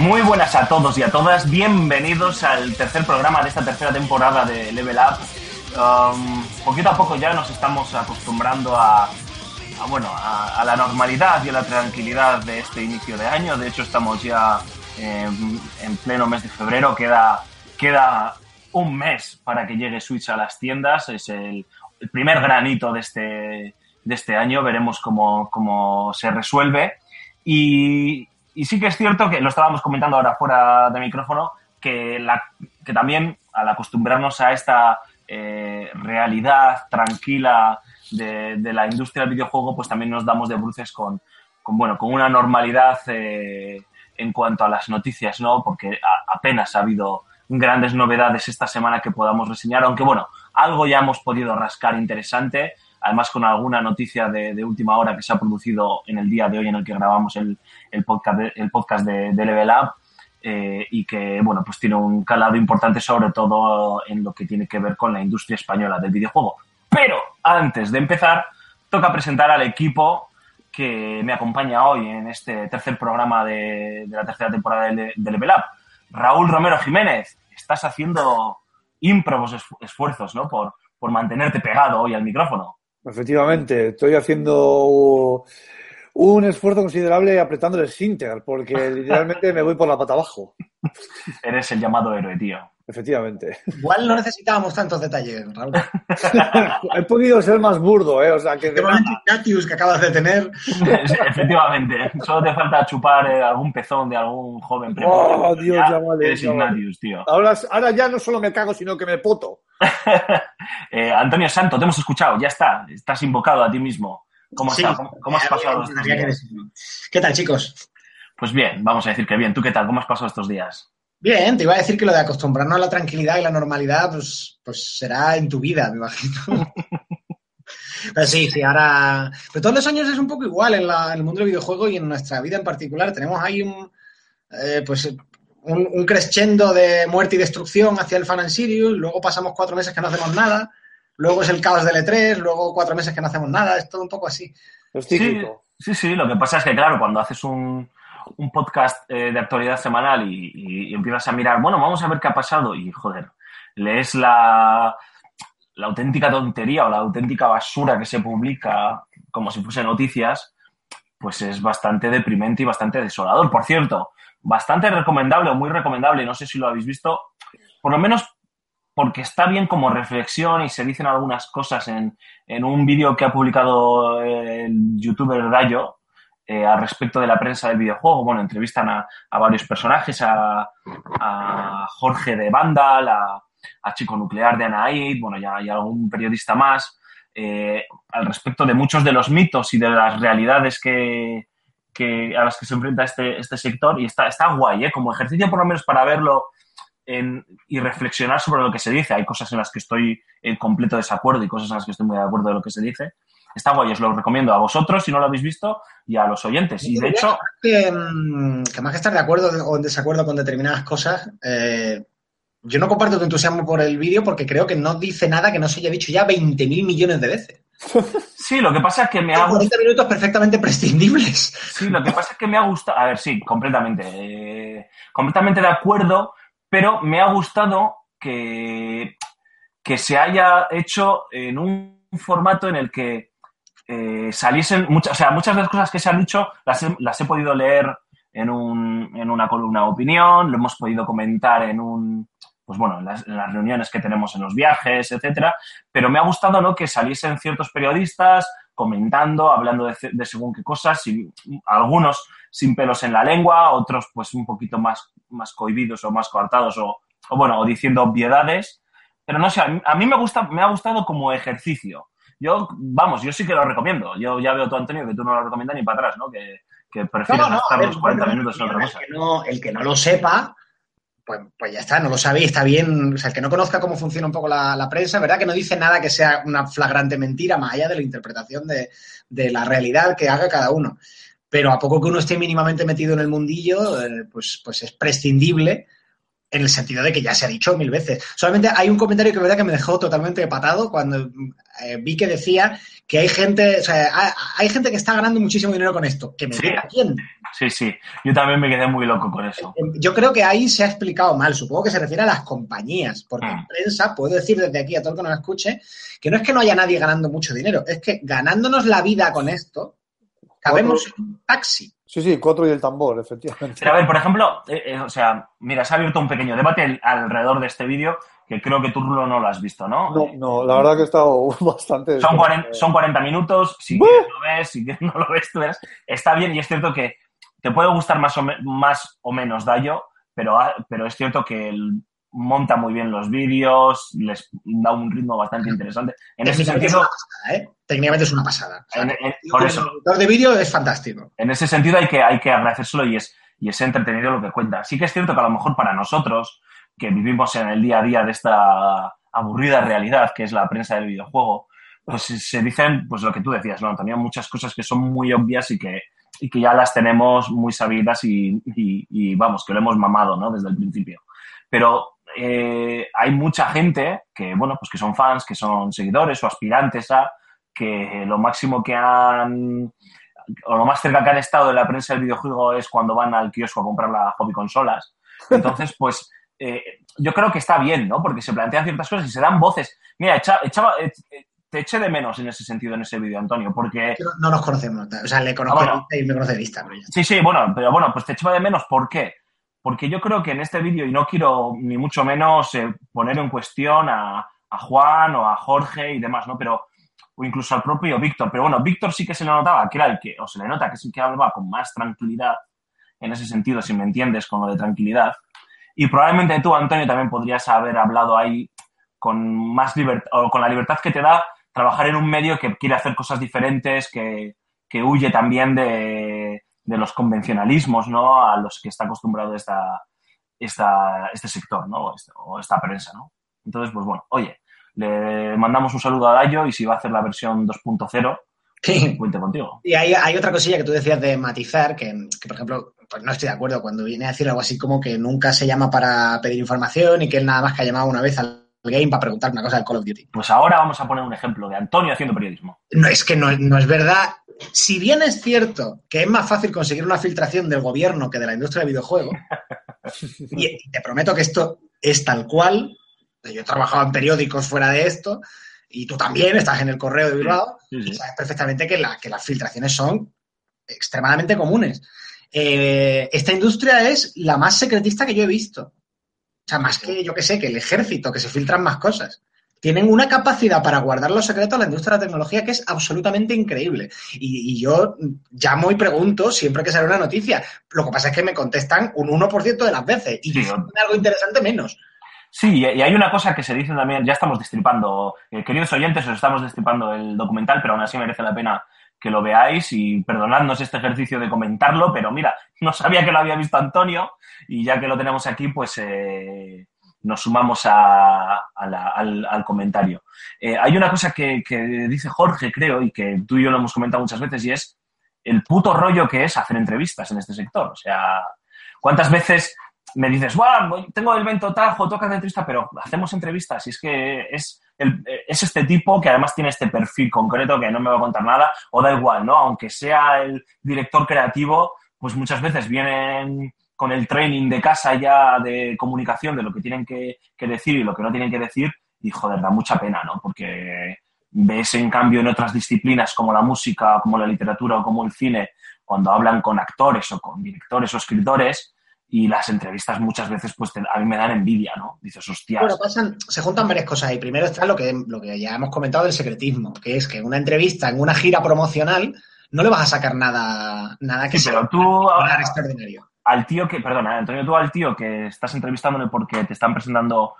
Muy buenas a todos y a todas, bienvenidos al tercer programa de esta tercera temporada de Level Up. Um, poquito a poco ya nos estamos acostumbrando a, bueno, a, la normalidad y a la tranquilidad de este inicio de año. De hecho, estamos ya en pleno mes de febrero, queda, queda un mes para que llegue Switch a las tiendas. Es el, el primer granito de este, de este año, veremos cómo, cómo se resuelve. Y, y sí que es cierto que lo estábamos comentando ahora fuera de micrófono, que, la, que también al acostumbrarnos a esta eh, realidad tranquila de, de, la industria del videojuego, pues también nos damos de bruces con, con bueno, con una normalidad eh, en cuanto a las noticias, ¿no? Porque a, apenas ha habido grandes novedades esta semana que podamos reseñar, aunque bueno, algo ya hemos podido rascar interesante, además con alguna noticia de, última hora que se ha producido en el día de hoy en el que grabamos el, el podcast, el podcast de, Level Up eh, y que, bueno, pues tiene un calado importante sobre todo en lo que tiene que ver con la industria española del videojuego. Pero antes de empezar, toca presentar al equipo que me acompaña hoy en este tercer programa de, la tercera temporada de, de Level Up. Raúl Romero Jiménez, estás haciendo ímprobos esfuerzos, ¿no? Por, por mantenerte pegado hoy al micrófono. Efectivamente, estoy haciendo un esfuerzo considerable apretando el Sinter, porque literalmente me voy por la pata abajo. Eres el llamado héroe, tío. Efectivamente. Igual no necesitábamos tantos detalles, Raúl. He podido ser más burdo, ¿eh? O sea, que... Que acabas de tener. Efectivamente. Solo te falta chupar eh, algún pezón de algún joven Oh, Dios, ya, ya vale. Eres ya Ignatius, vale. tío. Ahora, ahora ya no solo me cago, sino que me poto. eh, Antonio Santo, te hemos escuchado, ya está. Estás invocado a ti mismo. ¿Cómo, Sí. está? ¿Cómo, cómo has pasado estos días? ¿Qué tal, chicos? Pues bien, vamos a decir que bien. ¿Tú qué tal? ¿Cómo has pasado estos días? Bien, te iba a decir que lo de acostumbrarnos a la tranquilidad y la normalidad, pues, pues será en tu vida, me imagino. Pero sí, sí, ahora. Pero todos los años es un poco igual en, la- en el mundo del videojuego y en nuestra vida en particular. Tenemos ahí un. eh, pues un, un crescendo de muerte y destrucción hacia el Fan and Sirius, luego pasamos cuatro meses que no hacemos nada, luego es el caos del E3, luego cuatro meses que no hacemos nada, es todo un poco así. Es Sí, sí, sí. Lo que pasa es que, claro, cuando haces un, un podcast eh, de actualidad semanal y, y- y empiezas a mirar, bueno, vamos a ver qué ha pasado y, joder, lees la, la auténtica tontería o la auténtica basura que se publica como si fuese noticias, pues es bastante deprimente y bastante desolador. Por cierto, bastante recomendable o muy recomendable, no sé si lo habéis visto, por lo menos porque está bien como reflexión y se dicen algunas cosas en, en un vídeo que ha publicado el youtuber Rayo eh, al respecto de la prensa del videojuego. Bueno, entrevistan a, a varios personajes, a, a Jorge de Vandal, a, a Chico Nuclear de Anaid, bueno, ya hay algún periodista más, eh, al respecto de muchos de los mitos y de las realidades que, que a las que se enfrenta este, este sector. Y está, está guay, ¿eh? como ejercicio por lo menos para verlo en, y reflexionar sobre lo que se dice. Hay cosas en las que estoy en completo desacuerdo y cosas en las que estoy muy de acuerdo de lo que se dice. Está guay, os lo recomiendo a vosotros si no lo habéis visto y a los oyentes. Y de hecho, que, mm, que más que estar de acuerdo o en desacuerdo con determinadas cosas, eh, yo no comparto tu entusiasmo por el vídeo porque creo que no dice nada que no se haya dicho ya 20.000 millones de veces. sí, lo que pasa es que me ha Son 40 minutos perfectamente prescindibles. Sí, lo que pasa es que me ha gustado. A ver, sí, completamente. eh, completamente de acuerdo, pero me ha gustado que, que se haya hecho en un formato en el que eh, saliesen muchas. O sea, muchas de las cosas que se han dicho las he, las he podido leer en, un, en una columna de opinión, lo hemos podido comentar en un. Pues bueno, en las, en las reuniones que tenemos en los viajes, etcétera. Pero me ha gustado, ¿no? Que saliesen ciertos periodistas comentando, hablando de, de según qué cosas, y algunos sin pelos en la lengua, otros pues un poquito más, más cohibidos o más coartados o, o bueno, o diciendo obviedades. Pero no sé, a mí, a mí me, gusta, me ha gustado como ejercicio. Yo, vamos, yo sí que lo recomiendo. Yo ya veo tú, Antonio, que tú no lo recomiendas ni para atrás, ¿no? Que, que prefieres No, no, gastar los 40 bueno, minutos en otra el cosa. que no- el que no lo sepa, pues, pues ya está, no lo sabe y está bien. O sea, el que no conozca cómo funciona un poco la, la prensa, ¿verdad? Que no dice nada que sea una flagrante mentira, más allá de la interpretación de, de la realidad que haga cada uno. Pero a poco que uno esté mínimamente metido en el mundillo, eh, pues, pues es prescindible en el sentido de que ya se ha dicho mil veces. Solamente hay un comentario que verdad que me dejó totalmente patado cuando eh, vi que decía que hay gente, o sea, hay, hay gente que está ganando muchísimo dinero con esto. Que me Sí. diga quién. Sí, sí. Yo también me quedé muy loco con eso. Yo creo que ahí se ha explicado mal. Supongo que se refiere a las compañías, porque Mm. en prensa, puedo decir desde aquí a todo el que nos escuche, que no es que no haya nadie ganando mucho dinero, es que ganándonos la vida con esto, cabemos en un taxi. Sí, sí, cuatro y el tambor, efectivamente. Pero a ver, por ejemplo, eh, eh, o sea, mira, se ha abierto un pequeño debate al- alrededor de este vídeo que creo que tú Rulo, no lo has visto, ¿no? No, no, la verdad que he estado bastante... Son 40, son 40 minutos, si ¡Buh! quieres lo ves, si quieres no lo ves, tú verás. Está bien y es cierto que te puede gustar más o, me- más o menos Dayo, pero, pero es cierto que él monta muy bien los vídeos, les da un ritmo bastante interesante. En ese es sentido, una pasada, ¿eh? Técnicamente es una pasada. O sea, en- en- el por eso, editor de vídeo es fantástico. en ese sentido hay que, hay que agradecérselo y es, y es entretenido lo que cuenta. Sí que es cierto que a lo mejor para nosotros, que vivimos en el día a día de esta aburrida realidad que es la prensa del videojuego, pues se dicen, pues lo que tú decías, ¿no, Antonio? Muchas cosas que son muy obvias y que, y que ya las tenemos muy sabidas y, y- y, vamos, que lo hemos mamado, ¿no? Desde el principio. Pero eh, hay mucha gente que, bueno, pues que son fans, que son seguidores o aspirantes a, que lo máximo que han o lo más cerca que han estado de la prensa del videojuego es cuando van al kiosco a comprar la hobby consolas. Entonces, pues eh, yo creo que está bien, ¿no? Porque se plantean ciertas cosas y se dan voces. Mira, echa- echaba, eh, te eché de menos en ese sentido en ese vídeo, Antonio, porque No, no nos conocemos. O sea, le conozco Ah, bueno. de vista y me conoce de vista, pero ya. Sí, sí, bueno, pero bueno, pues te echaba de menos. ¿Por qué? Porque yo creo que en este vídeo, y no quiero ni mucho menos eh, poner en cuestión a, a Juan o a Jorge y demás, ¿no? Pero, o incluso al propio Víctor. Pero bueno, Víctor sí que se le notaba que era el que, o se le nota que sí que hablaba con más tranquilidad, en ese sentido, si me entiendes, con lo de tranquilidad. Y probablemente tú, Antonio, también podrías haber hablado ahí con más libertad, o con la libertad que te da trabajar en un medio que quiere hacer cosas diferentes, que, que huye también de, de los convencionalismos, ¿no? A los que está acostumbrado esta, esta, este sector, ¿no? O este- o esta prensa, ¿no? Entonces, pues bueno, oye, le mandamos un saludo a Dayo y si va a hacer la versión 2.0, Sí. cuente contigo. Y hay, hay otra cosilla que tú decías de matizar, que, que, por ejemplo, pues no estoy de acuerdo cuando viene a decir algo así como que nunca se llama para pedir información y que él nada más que ha llamado una vez al game para preguntar una cosa del Call of Duty. Pues ahora vamos a poner un ejemplo de Antonio haciendo periodismo. No, es que no, no es verdad. Si bien es cierto que es más fácil conseguir una filtración del gobierno que de la industria del videojuego, y, te prometo que esto es tal cual, yo he trabajado en periódicos fuera de esto, y tú también estás en el correo de Bilbao, y sabes perfectamente que, la- que las filtraciones son extremadamente comunes. Eh, esta industria es la más secretista que yo he visto. O sea, más que, yo que sé, que el ejército, que se filtran más cosas. Tienen una capacidad para guardar los secretos a la industria de la tecnología que es absolutamente increíble. Y, y yo llamo y pregunto siempre que sale una noticia. Lo que pasa es que me contestan un 1% de las veces. Y Sí, algo interesante, menos. Sí, y y hay una cosa que se dice también, ya estamos destripando, eh, queridos oyentes, os estamos destripando el documental, pero aún así merece la pena que lo veáis y perdonadnos este ejercicio de comentarlo, pero mira, no sabía que lo había visto Antonio y ya que lo tenemos aquí, pues eh, nos sumamos a- al, al comentario. Eh, hay una cosa que, que dice Jorge, creo, y que tú y yo lo hemos comentado muchas veces, y es el puto rollo que es hacer entrevistas en este sector. O sea, ¿cuántas veces me dices, "Buah, voy- tengo el evento Tajo, toca de entrevista, pero hacemos entrevistas. Y es que es, es este tipo que además tiene este perfil concreto que no me va a contar nada, o da igual, ¿no? Aunque sea el director creativo, pues muchas veces vienen con el training de casa ya de comunicación de lo que tienen que, que decir y lo que no tienen que decir, y joder, da mucha pena, ¿no? Porque ves en cambio en otras disciplinas como la música, como la literatura o como el cine, cuando hablan con actores o con directores o escritores, y las entrevistas muchas veces pues te- a mí me dan envidia, ¿no? Dices, hostias. Bueno, pasan, se juntan varias cosas ahí. Primero está lo que, lo que ya hemos comentado del secretismo, que es que en una entrevista, en una gira promocional, no le vas a sacar nada, nada que Sí, sea pero tú nada a- extraordinario. Al tío que, perdona, Antonio, tú al tío que estás entrevistándole porque te están presentando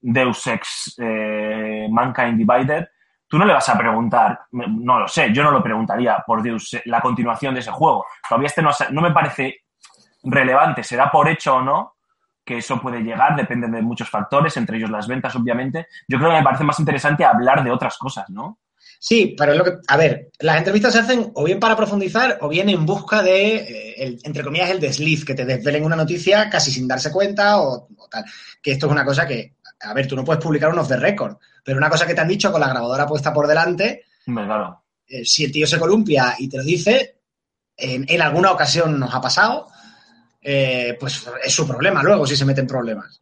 Deus Ex eh, Mankind Divided, tú no le vas a preguntar, no lo sé, yo no lo preguntaría por Dios, la continuación de ese juego. Todavía este no, no me parece relevante, se da por hecho o no que eso puede llegar, depende de muchos factores, entre ellos las ventas, obviamente. Yo creo que me parece más interesante hablar de otras cosas, ¿no? Sí, pero es lo que. A ver, las entrevistas se hacen o bien para profundizar o bien en busca de, eh, el- entre comillas, el desliz, que te desvelen una noticia casi sin darse cuenta o, o tal. Que esto es una cosa que. A ver, tú no puedes publicar un off the record, pero una cosa que te han dicho con la grabadora puesta por delante, Hombre, Claro. eh, si el tío se columpia y te lo dice, en, en alguna ocasión nos ha pasado, eh, pues es su problema luego si se mete en problemas.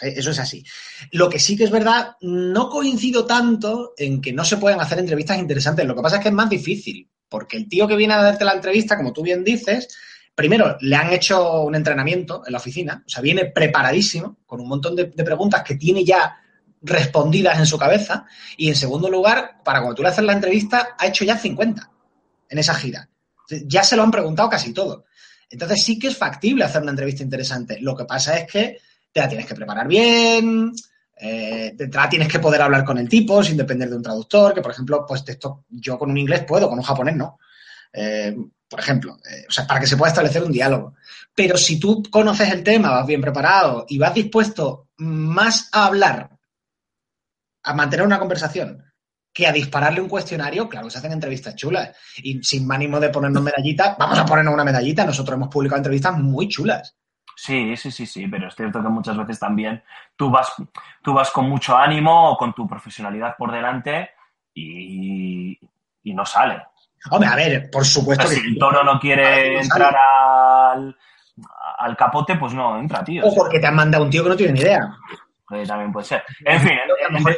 Eh, Eso es así. Lo que sí que es verdad, no coincido tanto en que no se puedan hacer entrevistas interesantes. Lo que pasa es que es más difícil, porque el tío que viene a darte la entrevista, como tú bien dices, primero le han hecho un entrenamiento en la oficina, o sea, viene preparadísimo, con un montón de, de preguntas que tiene ya respondidas en su cabeza, y en segundo lugar, para cuando tú le haces la entrevista, ha hecho ya 50 en esa gira. Ya se lo han preguntado casi todo. Entonces sí que es factible hacer una entrevista interesante. Lo que pasa es que te la tienes que preparar bien, eh, de entrada tienes que poder hablar con el tipo sin depender de un traductor, que por ejemplo, pues esto, yo con un inglés puedo, con un japonés no. Eh, por ejemplo, eh, o sea, para que se pueda establecer un diálogo. Pero si tú conoces el tema, vas bien preparado y vas dispuesto más a hablar, a mantener una conversación, que a dispararle un cuestionario, claro, se hacen entrevistas chulas. Y sin ánimo de ponernos medallitas, vamos a ponernos una medallita. Nosotros hemos publicado entrevistas muy chulas. Sí, sí, sí, sí, pero es cierto que muchas veces también tú vas, tú vas con mucho ánimo o con tu profesionalidad por delante y, y no sale. Hombre, a ver, por supuesto que si el toro no quiere no entrar al, al capote, pues no entra, tío. O porque te han mandado un tío que no tiene ni idea. Eh, también puede ser. En fin, que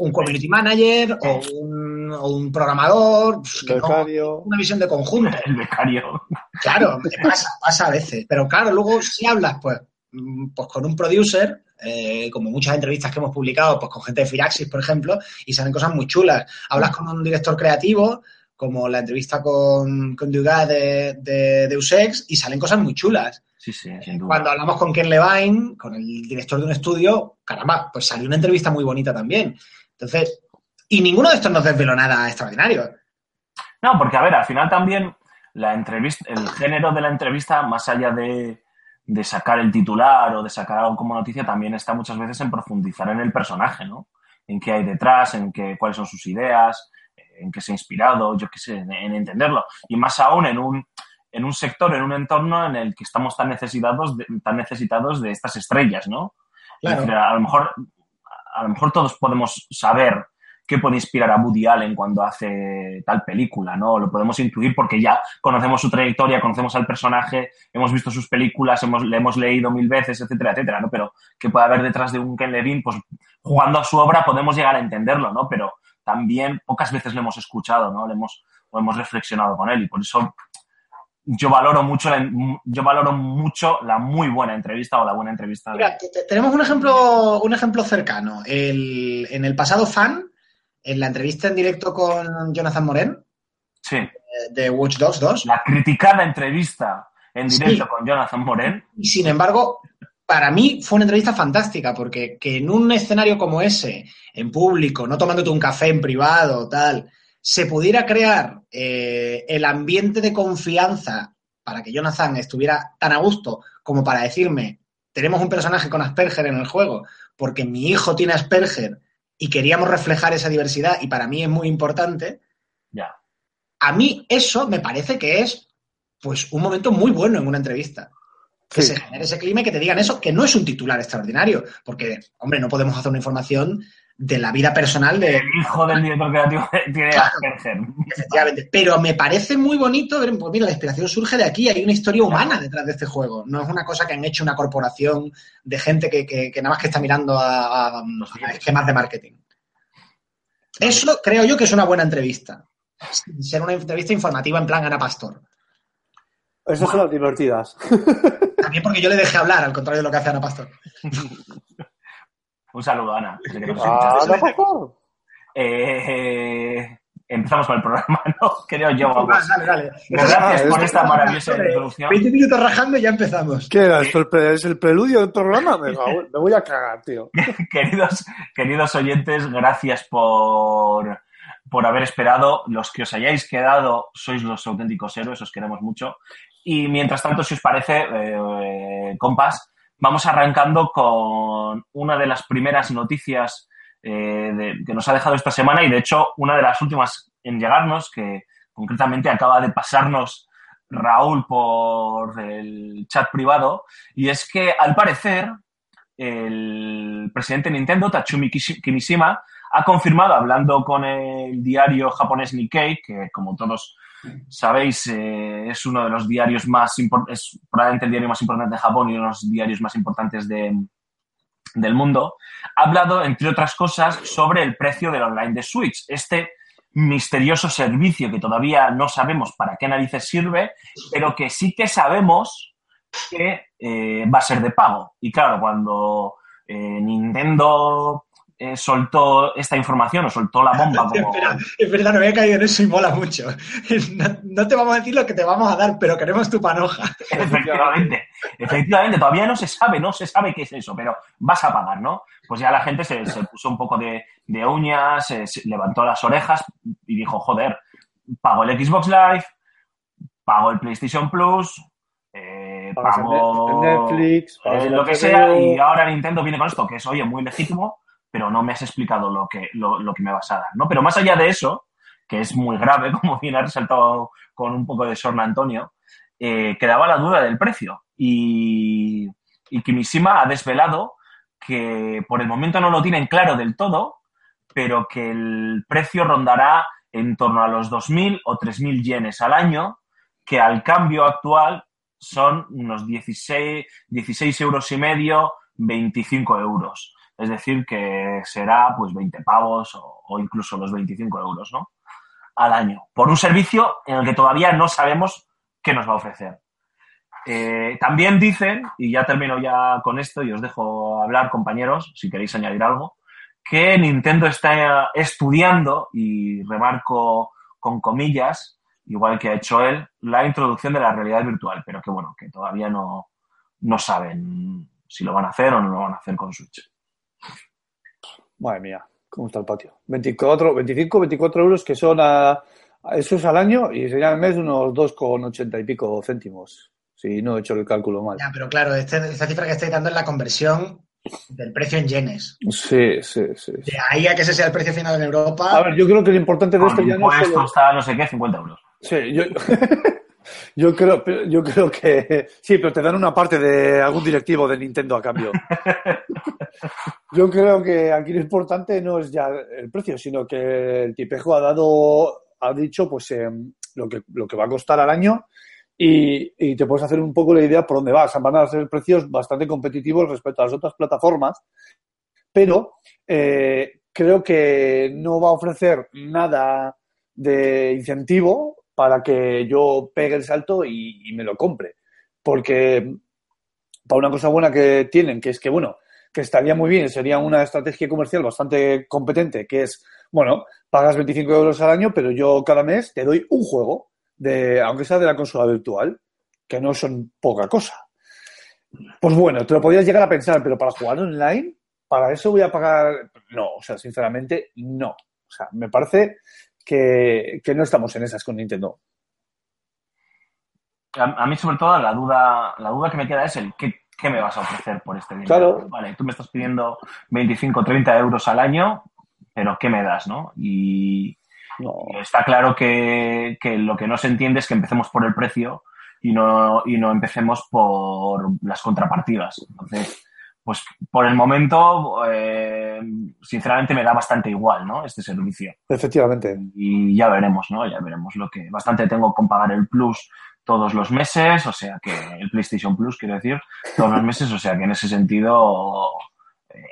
un community manager o un, o un programador, pues, que no, Becario. una visión de conjunto. el becario. Claro, pasa, pasa a veces. Pero claro, luego si hablas, pues, mm, pues con un producer, eh, como muchas entrevistas que hemos publicado, pues con gente de Firaxis, por ejemplo, y salen cosas muy chulas. Hablas con un director creativo, como la entrevista con, con Dugas de, de Deus Ex, y salen cosas muy chulas. Sí, sí, sin duda. Cuando hablamos con Ken Levine, con el director de un estudio, caramba, pues salió una entrevista muy bonita también. Entonces, y ninguno de estos nos desveló nada extraordinario. No, porque a ver, al final también la entrevista, el género de la entrevista, más allá de, de sacar el titular o de sacar algo como noticia, también está muchas veces en profundizar en el personaje, ¿no? En qué hay detrás, en qué, cuáles son sus ideas, en qué se ha inspirado, yo qué sé, en, en entenderlo. Y más aún en un, en un sector, en un entorno en el que estamos tan necesitados de, tan necesitados de estas estrellas, ¿no? Es Claro. decir, a lo mejor, a lo mejor todos podemos saber qué puede inspirar a Woody Allen cuando hace tal película, ¿no? Lo podemos intuir porque ya conocemos su trayectoria, conocemos al personaje, hemos visto sus películas, hemos, le hemos leído mil veces, etcétera, etcétera, ¿no? Pero qué puede haber detrás de un Ken Levine, pues jugando a su obra podemos llegar a entenderlo, ¿no? Pero también pocas veces lo hemos escuchado, ¿no? Le hemos, lo hemos reflexionado con él y por eso yo valoro mucho la, yo valoro mucho la muy buena entrevista o la buena entrevista de, Mira, tenemos un ejemplo, un ejemplo cercano. El- en el pasado fan, en la entrevista en directo con Jonathan Moren, sí, eh, de Watch Dogs 2, la criticada entrevista en directo Sí. con Jonathan Moren. y sin embargo, para mí fue una entrevista fantástica, porque que en un escenario como ese, en público, no tomándote un café en privado, tal, se pudiera crear eh, el ambiente de confianza para que Jonathan estuviera tan a gusto como para decirme, tenemos un personaje con Asperger en el juego, porque mi hijo tiene Asperger y queríamos reflejar esa diversidad y para mí es muy importante, Ya. a mí eso me parece que es pues un momento muy bueno en una entrevista. Que Sí. se genere ese clima y que te digan eso, que no es un titular extraordinario, porque, hombre, no podemos hacer una información de la vida personal de, El hijo del director creativo tiene Claro. Asperger. efectivamente, pero me parece muy bonito ver, pues mira, la inspiración surge de aquí, hay una historia humana detrás de este juego, no es una cosa que han hecho una corporación de gente que, que- que nada más que está mirando a, a- a esquemas de marketing. Eso creo yo que es una buena entrevista. Sin Ser una entrevista informativa en plan Ana Pastor. Esas son las divertidas. También porque yo le dejé hablar, al contrario de lo que hace Ana Pastor. Un saludo, Ana. Sé que nos Ah, no. Eh, empezamos con el programa, ¿no? Creo yo, vamos. Dale, dale. Gracias por Ah, esta maravillosa introducción. 20 minutos rajando y ya empezamos. ¿Qué era ¿Es el preludio del programa? Me, voy a cagar, tío. queridos, queridos oyentes, gracias por, por haber esperado. Los que os hayáis quedado sois los auténticos héroes, os queremos mucho. Y mientras tanto, si os parece, eh, compas, vamos arrancando con una de las primeras noticias eh, de- que nos ha dejado esta semana y, de hecho, una de las últimas en llegarnos, que concretamente acaba de pasarnos Raúl por el chat privado, y es que, al parecer, el presidente de Nintendo, Tatsumi Kimishima, ha confirmado, hablando con el diario japonés Nikkei, que como todos sabéis eh, es uno de los diarios más impor- es probablemente el diario más importante de Japón y uno de los diarios más importantes de, del mundo, ha hablado, entre otras cosas, sobre el precio del online de Switch. Este misterioso servicio que todavía no sabemos para qué narices sirve, pero que sí que sabemos que eh, va a ser de pago. Y claro, cuando eh, Nintendo eh, soltó esta información o soltó la bomba como... Espera, es verdad, no había caído en eso y mola mucho. No, no te vamos a decir lo que te vamos a dar, pero queremos tu panoja. Efectivamente, efectivamente, todavía no se sabe, no se sabe qué es eso, pero vas a pagar, ¿no? Pues ya la gente se, se puso un poco de, de uñas, se, se levantó las orejas y dijo, joder, pago el Xbox Live, pago el PlayStation Plus, eh, pago Netflix, pagas eh, el lo que sea, y ahora Nintendo viene con esto, que es, oye, muy legítimo, pero no me has explicado lo que, lo, lo que me vas a dar, ¿no? Pero más allá de eso, que es muy grave, como bien ha resaltado con un poco de sorna Antonio, eh, quedaba la duda del precio. Y, y Kimishima ha desvelado que por el momento no lo tienen claro del todo, pero que el precio rondará en torno a los 2.000 o 3.000 yenes al año, que al cambio actual son unos 16, 16 euros y medio, 25 euros. Es decir, que será pues 20 pavos o, incluso los 25 euros, ¿no? Al año. Por un servicio en el que todavía no sabemos qué nos va a ofrecer. Eh, también dicen, y ya termino ya con esto y os dejo hablar, compañeros, si queréis añadir algo, que Nintendo está estudiando, y remarco con comillas, igual que ha hecho él, la introducción de la realidad virtual, pero que bueno, que todavía no, no saben si lo van a hacer o no lo van a hacer con Switch. Madre mía, ¿cómo está el patio? 24, 25, 24 euros que son a, a- eso es al año y serían al mes unos 2,80 y pico céntimos. Si no he hecho el cálculo mal. Ya, pero claro, este- esta cifra que estáis dando es la conversión del precio en yenes. Sí, sí, sí. De ahí a que ese sea el precio final en Europa. A ver, yo creo que lo importante de esto ya no es impuestos solo- está no sé qué, 50 euros. Sí, yo, yo creo, yo creo que sí, pero te dan una parte de algún directivo de Nintendo a cambio. Yo creo que aquí lo importante no es ya el precio, sino que el tipejo ha dado, ha dicho, pues eh, lo que lo que va a costar al año y, y te puedes hacer un poco la idea por dónde vas. Van a ser precios bastante competitivos respecto a las otras plataformas, pero eh, creo que no va a ofrecer nada de incentivo para que yo pegue el salto y, me lo compre. Porque para una cosa buena que tienen, que es que, bueno, que estaría muy bien, sería una estrategia comercial bastante competente, que es, bueno, pagas 25 euros al año, pero yo cada mes te doy un juego, de, aunque sea de la consola virtual, que no son poca cosa. Pues bueno, te lo podías llegar a pensar, pero para jugar online, para eso voy a pagar. No, o sea, sinceramente, no. O sea, me parece que, que no estamos en esas con Nintendo. A, a mí, sobre todo, la duda, la duda que me queda es el ¿qué, qué me vas a ofrecer por este dinero? Claro. Vale, tú me estás pidiendo 25 30 euros al año, pero ¿qué me das, no? Y No. está claro que, que lo que no se entiende es que empecemos por el precio y no, y no empecemos por las contrapartidas. Entonces, pues por el momento, eh, sinceramente me da bastante igual, ¿no? Este servicio. Efectivamente. y ya veremos, ¿no? Ya veremos lo que bastante tengo con pagar el Plus todos los meses, o sea que el PlayStation Plus, quiero decir, todos los meses, o sea que en ese sentido eh,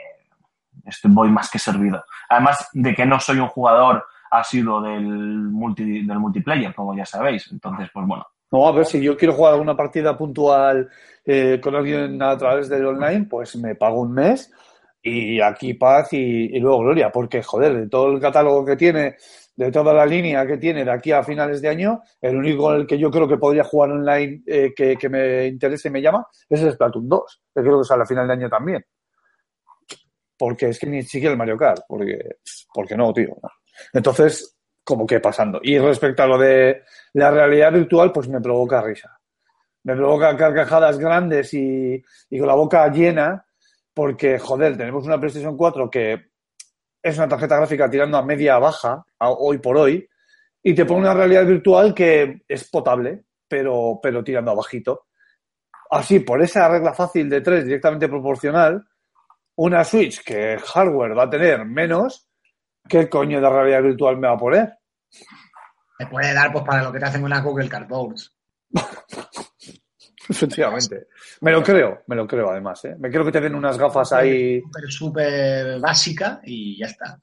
estoy, voy más que servido. Además de que no soy un jugador asiduo del, multi, del multiplayer, como ya sabéis, entonces, pues bueno, No, a ver, si yo quiero jugar alguna partida puntual eh, con alguien a través del online, pues me pago un mes Y aquí paz y, y luego gloria, porque, joder, de todo el catálogo que tiene, de toda la línea que tiene de aquí a finales de año, el único en el que yo creo que podría jugar online eh, que, que me interese y me llama es el Splatoon 2, que creo que sale a final de año también. Porque es que ni siquiera el Mario Kart, porque, porque no, tío. Entonces, como que pasando. Y respecto a lo de la realidad virtual, pues me provoca risa. Me provoca carcajadas grandes y, con la boca llena, porque, joder, tenemos una PlayStation 4 que es una tarjeta gráfica tirando a media baja, hoy por hoy, y te pone una realidad virtual que es potable, pero, pero tirando a bajito. Así, por esa regla fácil de tres directamente proporcional, una Switch que hardware va a tener menos, ¿qué coño de realidad virtual me va a poner? Te puede dar pues para lo que te hacen una Google Cardboards. Efectivamente. Me lo creo, me lo creo además. ¿eh? Me creo que te den unas gafas ahí. Súper, súper básica y ya está.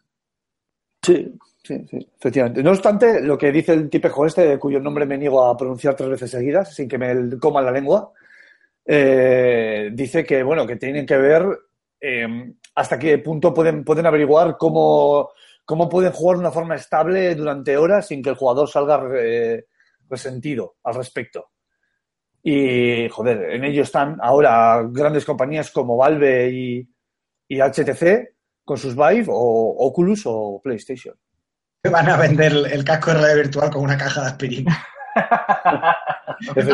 Sí, sí, sí, efectivamente. No obstante, lo que dice el tipejo este, cuyo nombre me niego a pronunciar tres veces seguidas, sin que me coma la lengua, eh, dice que, bueno, que tienen que ver eh, hasta qué punto pueden, pueden averiguar cómo, cómo pueden jugar de una forma estable durante horas sin que el jugador salga eh, resentido al respecto. Y, joder, en ello están ahora grandes compañías como Valve y, y HTC con sus Vive o Oculus o PlayStation. Te van a vender el, el casco de realidad virtual con una caja de aspirina.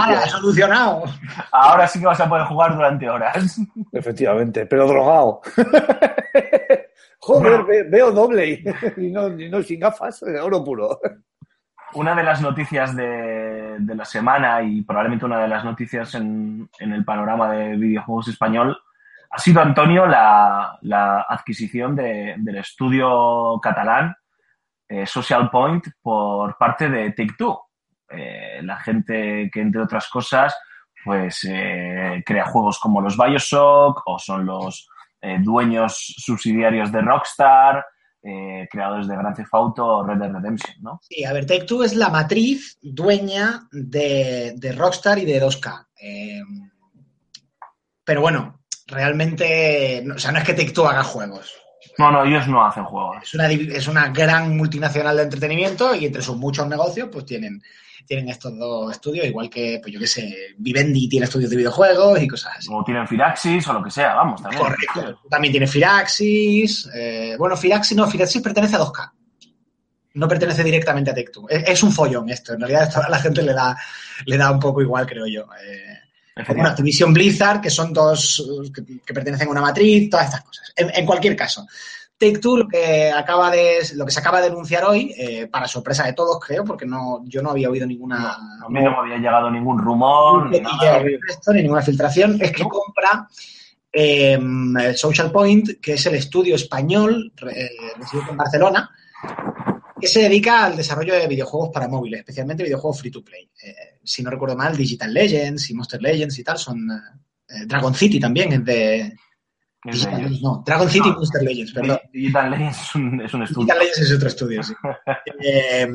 ¡Hala, solucionado! Ahora sí que vas a poder jugar durante horas. efectivamente, pero drogado. Joder, Bueno. veo doble y, no, y no sin gafas, oro puro. Una de las noticias de, de la semana y probablemente una de las noticias en, en el panorama de videojuegos español ha sido, Antonio, la, la adquisición de- del estudio catalán eh, Social Point por parte de Take-Two. Eh, la gente que, entre otras cosas, pues eh, crea juegos como los Bioshock o son los eh, dueños subsidiarios de Rockstar, eh, creadores de Grand Theft Auto o Red Dead Redemption, ¿no? Sí, a ver, Take-Two es la matriz dueña de, de Rockstar y de 2K. Eh, pero bueno, realmente, no- o sea, no es que Take-Two haga juegos. No, no, ellos no hacen juegos. Es una, es una gran multinacional de entretenimiento y entre sus muchos negocios, pues tienen, tienen estos dos estudios, igual que, pues yo qué sé, Vivendi tiene estudios de videojuegos y cosas así. O tienen Firaxis o lo que sea, vamos, también. Correcto. También tiene Firaxis. eh, bueno, Firaxis no, Firaxis pertenece a 2K. No pertenece directamente a Tech2. Es, es un follón esto. En realidad esto a la gente le da, le da un poco igual, creo yo. Eh, bueno. Activision Blizzard, que son dos que, que pertenecen a una matriz, todas estas cosas. En, en cualquier caso, Take-Two lo que acaba de, lo que se acaba de anunciar hoy, eh, para sorpresa de todos, creo, porque no, yo no había oído ninguna, A mí no me había llegado ningún rumor ni nada. esto, ni ninguna filtración, es que compra eh, Social Point, que es el estudio español eh, en Barcelona, que se dedica al desarrollo de videojuegos para móviles, especialmente videojuegos free to play. Eh, si no recuerdo mal, Digital Legends y Monster Legends y tal son. eh, Dragon City también es de. Digital. Legends, no, Dragon City y. Monster Legends, perdón. Digital Legends es un, es un estudio. Digital Legends es otro estudio, sí. Eh,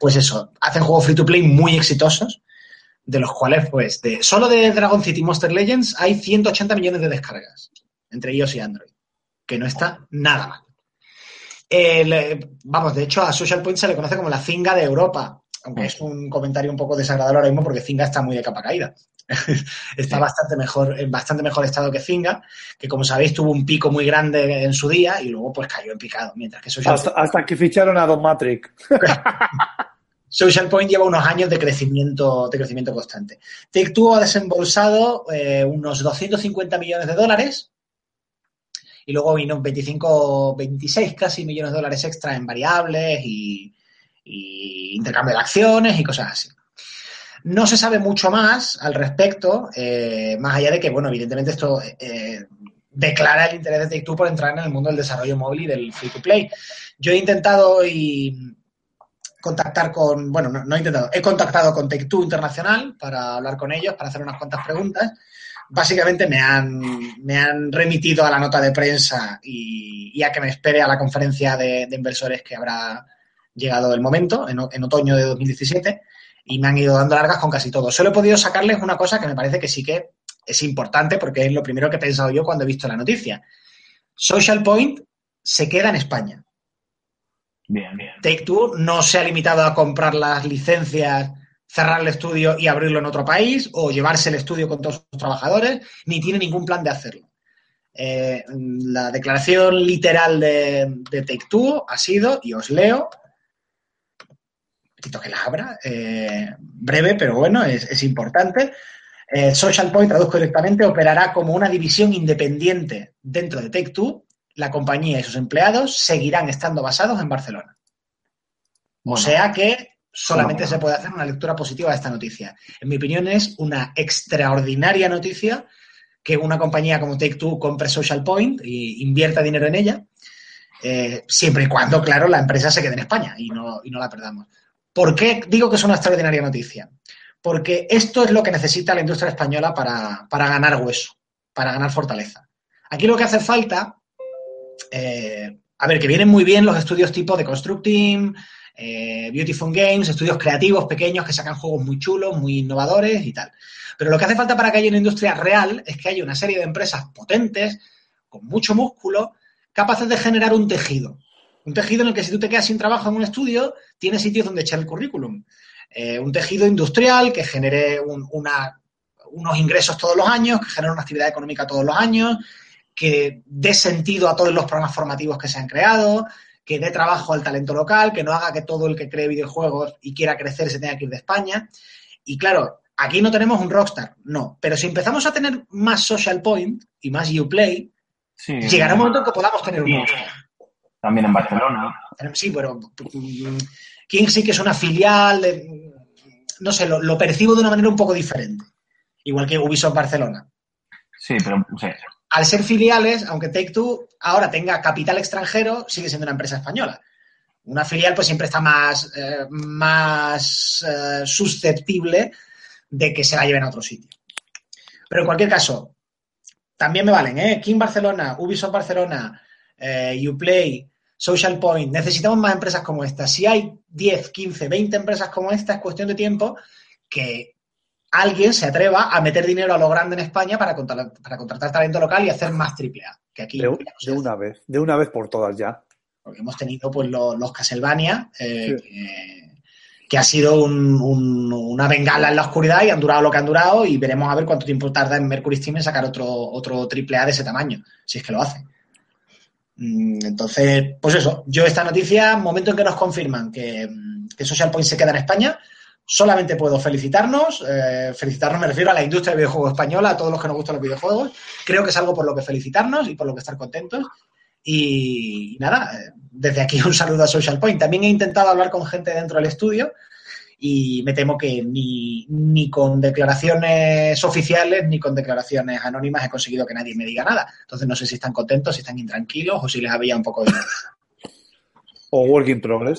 pues eso, hacen juegos free to play muy exitosos, de los cuales, pues, de, solo de Dragon City y Monster Legends hay 180 millones de descargas, entre iOS y Android, que no está nada mal. Eh, vamos, de hecho, a Social Point se le conoce como la Zinga de Europa, aunque es un comentario un poco desagradable ahora mismo porque Zinga está muy de capa caída. está Sí. bastante mejor, en bastante mejor estado que Zinga, que como sabéis tuvo un pico muy grande en su día y luego pues cayó en picado, mientras que Social Hasta, hasta que ficharon a Don Matrix. Social Point lleva unos años de crecimiento, de crecimiento constante. Take-Two ha desembolsado eh, unos 250 millones de dólares y luego vino 25, 26 casi millones de dólares extra en variables y, y intercambio de acciones y cosas así. No se sabe mucho más al respecto, eh, más allá de que, bueno, evidentemente esto eh, declara el interés de Take-Two por entrar en el mundo del desarrollo móvil y del free-to-play. Yo he intentado y contactar con, bueno, no, no he intentado, he contactado con Take-Two Internacional para hablar con ellos, para hacer unas cuantas preguntas. Básicamente me han, me han remitido a la nota de prensa y, a que me espere a la conferencia de, inversores que habrá llegado el momento, en otoño de 2017, y me han ido dando largas con casi todo. Solo he podido sacarles una cosa que me parece que sí que es importante porque es lo primero que he pensado yo cuando he visto la noticia. Social Point se queda en España. Bien, bien. Take Two no se ha limitado a comprar las licencias, cerrar el estudio y abrirlo en otro país o llevarse el estudio con todos sus trabajadores, ni tiene ningún plan de hacerlo. Eh, la declaración literal de, de Take Two ha sido, y os leo, quito que la abra, eh, breve, pero bueno, es, es importante. Eh, Social Point, traduzco directamente, operará como una división independiente dentro de Take Two. La compañía y sus empleados seguirán estando basados en Barcelona. O sea que solamente Bueno. se puede hacer una lectura positiva de esta noticia. En mi opinión es una extraordinaria noticia que una compañía como Take Two compre Social Point y invierta dinero en ella, eh, siempre y cuando, claro, la empresa se quede en España y no, y no la perdamos. ¿Por qué digo que es una extraordinaria noticia? Porque esto es lo que necesita la industria española para, para ganar hueso, para ganar fortaleza. Aquí lo que hace falta, eh, a ver, que vienen muy bien los estudios tipo de Construct Team, eh, Beautiful Games, estudios creativos pequeños que sacan juegos muy chulos, muy innovadores y tal. Pero lo que hace falta para que haya una industria real es que haya una serie de empresas potentes, con mucho músculo, capaces de generar un tejido. Un tejido en el que si tú te quedas sin trabajo en un estudio, tienes sitios donde echar el currículum. Eh, un tejido industrial que genere un- una- unos ingresos todos los años, que genere una actividad económica todos los años, que dé sentido a todos los programas formativos que se han creado, que dé trabajo al talento local, que no haga que todo el que cree videojuegos y quiera crecer se tenga que ir de España. Y claro, aquí no tenemos un Rockstar, no. Pero si empezamos a tener más Social Point y más Uplay, Sí, llegará un momento en que podamos tener un Sí. Rockstar. También en Barcelona. Sí, pero mm, King sí que es una filial de, no sé, lo, lo percibo de una manera un poco diferente. Igual que Ubisoft Barcelona. Sí, pero sí. Al ser filiales, aunque Take Two ahora tenga capital extranjero, sigue siendo una empresa española. Una filial pues siempre está más, eh, más eh, susceptible de que se la lleven a otro sitio. Pero en cualquier caso, también me valen, ¿eh? King Barcelona, Ubisoft Barcelona, eh, Uplay, Social Point. Necesitamos más empresas como esta. Si hay 10, 15, 20 empresas como esta, es cuestión de tiempo que alguien se atreva a meter dinero a lo grande en España para contratar, para contratar talento local y hacer más triple A. Que aquí De, no una vez, de una vez por todas ya. Porque hemos tenido pues lo- los Castlevania, eh, Sí. que, que ha sido un- un- una bengala en la oscuridad y han durado lo que han durado y veremos a ver cuánto tiempo tarda en Mercury Steam en sacar otro, otro triple A de ese tamaño, si es que lo hace. Mm, Entonces, pues eso, yo esta noticia, momento en que nos confirman que, mm, que Social Point se queda en España, solamente puedo felicitarnos, eh, felicitarnos me refiero a la industria del videojuego española, a todos los que nos gustan los videojuegos, creo que es algo por lo que felicitarnos y por lo que estar contentos. Y nada, eh, desde aquí un saludo a Social Point. También he intentado hablar con gente dentro del estudio y me temo que ni, ni con declaraciones oficiales ni con declaraciones anónimas he conseguido que nadie me diga nada. Entonces no sé si están contentos, si están intranquilos o si les había un poco de... O Work in Progress.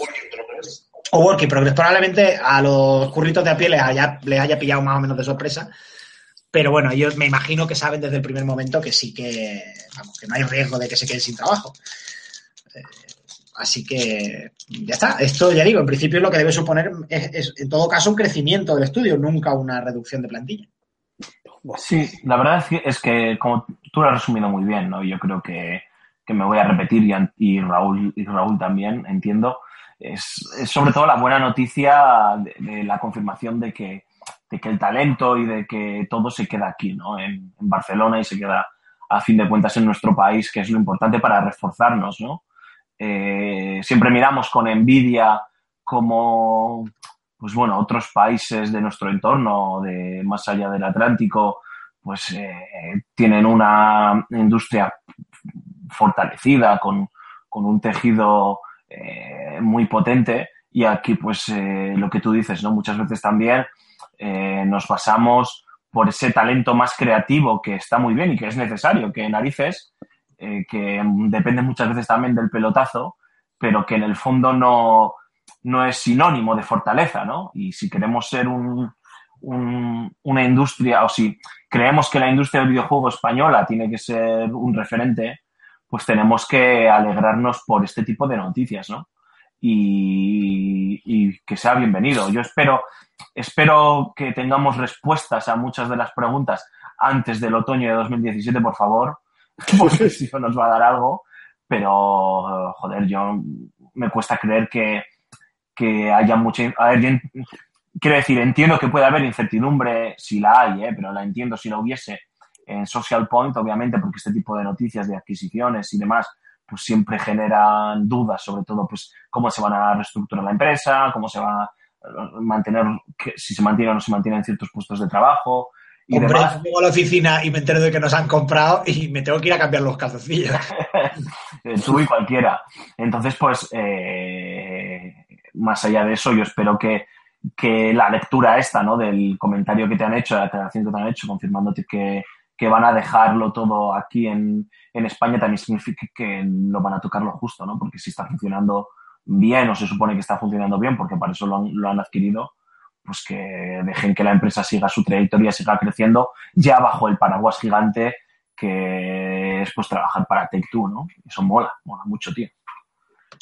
O Work in Progress. Probablemente a los curritos de a pie les haya, les haya pillado más o menos de sorpresa. Pero bueno, ellos me imagino que saben desde el primer momento que sí que, vamos, que no hay riesgo de que se queden sin trabajo. Eh, así que ya está. Esto ya digo, en principio lo que debe suponer es, es, en todo caso un crecimiento del estudio, nunca una reducción de plantilla. Sí, la verdad es que, es que como tú lo has resumido muy bien, ¿no? Yo creo que, que me voy a repetir y, Raúl, y Raúl también, entiendo. Es, es sobre todo la buena noticia de, de la confirmación de que, de que el talento y de que todo se queda aquí, ¿no? En, en Barcelona y se queda a fin de cuentas en nuestro país, que es lo importante para reforzarnos, ¿no? Eh, siempre miramos con envidia como, pues bueno, otros países de nuestro entorno, de más allá del Atlántico, pues eh, tienen una industria fortalecida, con, con un tejido eh, muy potente. Y aquí, pues, lo que tú dices, ¿no? Muchas veces también nos basamos por ese talento más creativo que está muy bien y que es necesario, que narices, eh, que depende muchas veces también del pelotazo, pero que en el fondo no, no es sinónimo de fortaleza, ¿no? Y si queremos ser un, un- una industria, o si creemos que la industria del videojuego española tiene que ser un referente, pues tenemos que alegrarnos por este tipo de noticias, ¿no? Y, y que sea bienvenido. Yo espero, espero que tengamos respuestas a muchas de las preguntas antes del otoño de 2017, por favor. eso nos va a dar algo, pero, joder, yo me cuesta creer que, que haya mucha... A ver, yo quiero decir, entiendo que puede haber incertidumbre, si la hay, ¿eh? pero la entiendo si la hubiese en Social Point, obviamente, porque este tipo de noticias de adquisiciones y demás, pues siempre generan dudas, sobre todo, pues cómo se van a reestructurar la empresa, cómo se va a mantener, si se mantiene o no se mantienen ciertos puestos de trabajo y Hombre, demás. llego a la oficina y me entero de que nos han comprado y me tengo que ir a cambiar los calzoncillos. Tú y cualquiera. Entonces, pues, eh, más allá de eso, yo espero que, que la lectura esta, ¿no? Del comentario que te han hecho, la declaración que te han hecho, confirmándote que, que van a dejarlo todo aquí en, en España, también significa que lo van a tocar lo justo, ¿no? Porque si está funcionando bien o se supone que está funcionando bien, porque para eso lo han, lo han adquirido, pues que dejen que la empresa siga su trayectoria, siga creciendo, ya bajo el paraguas gigante que es pues trabajar para Take-Two, ¿no? Eso mola, mola mucho, tío.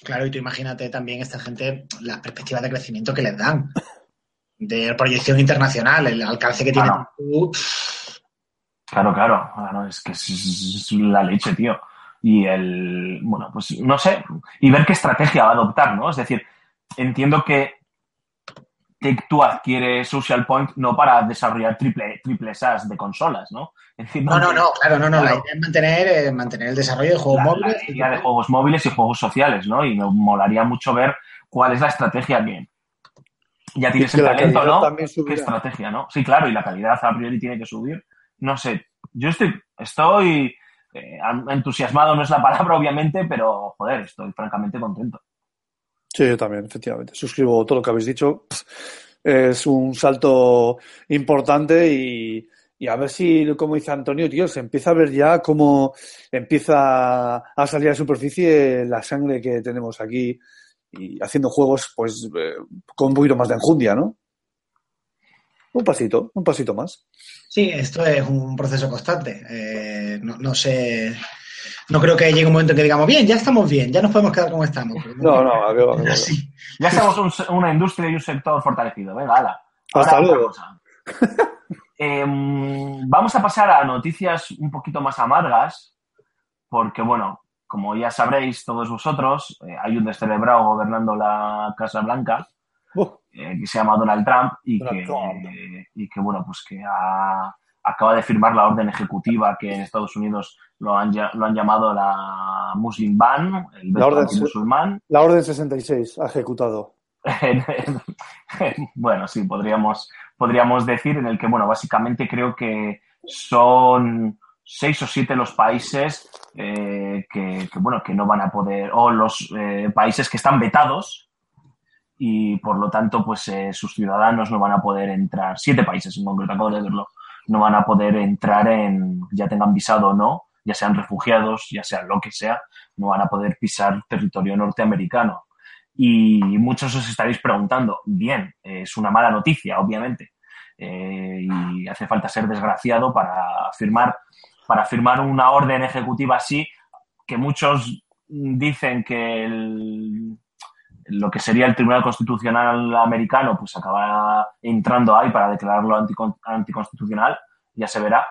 Claro, y tú imagínate también esta gente, las perspectivas de crecimiento que les dan, de proyección internacional, el alcance que tiene. Claro. Pff, Claro, claro, claro, es que es, es la leche, tío. Y el, bueno, pues no sé, y ver qué estrategia va a adoptar, ¿no? Es decir, entiendo que Take-Two adquiere Social Point no para desarrollar triple, triple SaaS de consolas, ¿no? Es decir, No, no, no, claro, no, no. La idea es mantener, eh, mantener el desarrollo de juegos la, móviles. la idea de juegos móviles y juegos sociales, ¿no? Y me molaría mucho ver cuál es la estrategia que ya tienes el talento, ¿no? ¿Qué estrategia, no? Sí, claro, y la calidad a priori tiene que subir. No sé, yo estoy, estoy eh, entusiasmado, no es la palabra, obviamente, pero joder, estoy francamente contento. Sí, yo también, efectivamente. Suscribo todo lo que habéis dicho. Es un salto importante y, a ver si, como dice Antonio, tío, se empieza a ver ya cómo empieza a salir a superficie la sangre que tenemos aquí y haciendo juegos, pues, eh, con un poquito más de enjundia, ¿no? Un pasito, un pasito más. Sí, esto es un proceso constante. Eh, no, no sé. No creo que llegue un momento en que digamos, bien, ya estamos bien, ya nos podemos quedar como estamos. No, no, a ver, a ver, a ver. Sí. Ya somos un una industria y un sector fortalecido. Venga, ala. Hasta luego. Em, vamos a pasar a noticias un poquito más amargas, porque, bueno, como ya sabréis todos vosotros, eh, hay un descerebrado gobernando la Casa Blanca Uh, eh, que se llama Donald Trump y Donald que, Trump. y que, bueno, pues que ha- acaba de firmar la orden ejecutiva que en Estados Unidos lo han, lo han llamado la Muslim Ban, el La orden musulmán. la Orden 66 ha ejecutado. bueno, sí, podríamos, podríamos decir en el que, bueno, básicamente creo que son seis o siete los países eh, que, que, bueno, que no van a poder, o los eh, países que están vetados y por lo tanto, pues eh, sus ciudadanos no van a poder entrar, siete países en concreto, acabo de verlo, no van a poder entrar en, ya tengan visado o no, ya sean refugiados, ya sea lo que sea, no van a poder pisar territorio norteamericano. Y muchos os estaréis preguntando, bien, es una mala noticia, obviamente, eh, y hace falta ser desgraciado para firmar, para firmar una orden ejecutiva así, que muchos dicen que el, lo que sería el Tribunal Constitucional americano, pues acaba entrando ahí para declararlo anticon- anticonstitucional, ya se verá.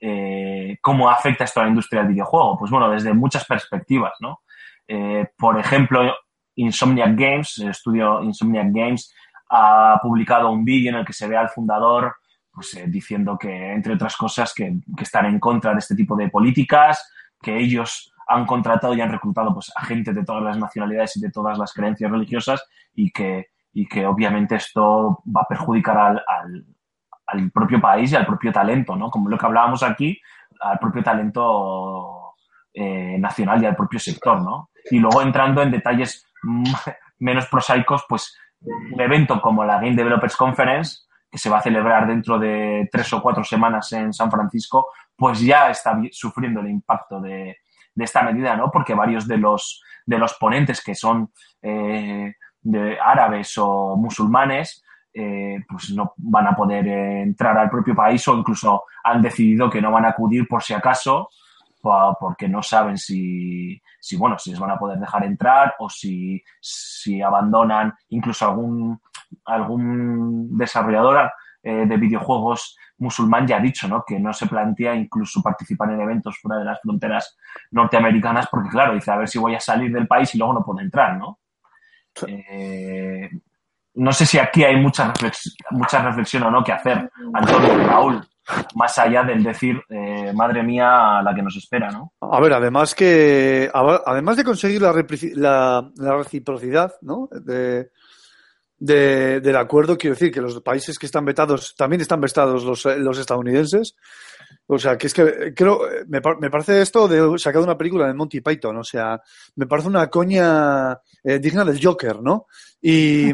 Eh, ¿Cómo afecta esto a la industria del videojuego? Pues bueno, desde muchas perspectivas, ¿no? Eh, por ejemplo, Insomniac Games, el estudio Insomniac Games, ha publicado un vídeo en el que se ve al fundador pues, eh, diciendo que, entre otras cosas, que están en contra de este tipo de políticas, que ellos han contratado y han reclutado pues, a gente de todas las nacionalidades y de todas las creencias religiosas y que, y que obviamente esto va a perjudicar al, al, propio país y al propio talento, ¿no? Como lo que hablábamos aquí, al propio talento eh, nacional y al propio sector, ¿no? Y luego entrando en detalles menos prosaicos, pues un evento como la Game Developers Conference, que se va a celebrar dentro de tres o cuatro semanas en San Francisco, pues ya está sufriendo el impacto de, de esta medida, ¿no? Porque varios de los, de los ponentes que son eh, de árabes o musulmanes, eh, pues no van a poder eh, entrar al propio país o incluso han decidido que no van a acudir por si acaso, po- porque no saben si, si, bueno, si les van a poder dejar entrar o si, si abandonan incluso algún, algún desarrollador eh, de videojuegos musulmán ya ha dicho, ¿no? Que no se plantea incluso participar en eventos fuera de las fronteras norteamericanas porque, claro, dice, a ver si voy a salir del país y luego no puedo entrar, ¿no? Eh, no sé si aquí hay mucha, reflex- mucha reflexión o no que hacer, Antonio y Raúl, más allá del decir, eh, madre mía, la que nos espera, ¿no? A ver, además que además de conseguir la, reprici- la- la reciprocidad, ¿no? De, de- del acuerdo, quiero decir que los países que están vetados también están vetados los, eh, los estadounidenses. O sea, que es que eh, creo, eh, me, me parece esto de sacado de una película de Monty Python, o sea, me parece una coña eh, digna del Joker, ¿no? Y,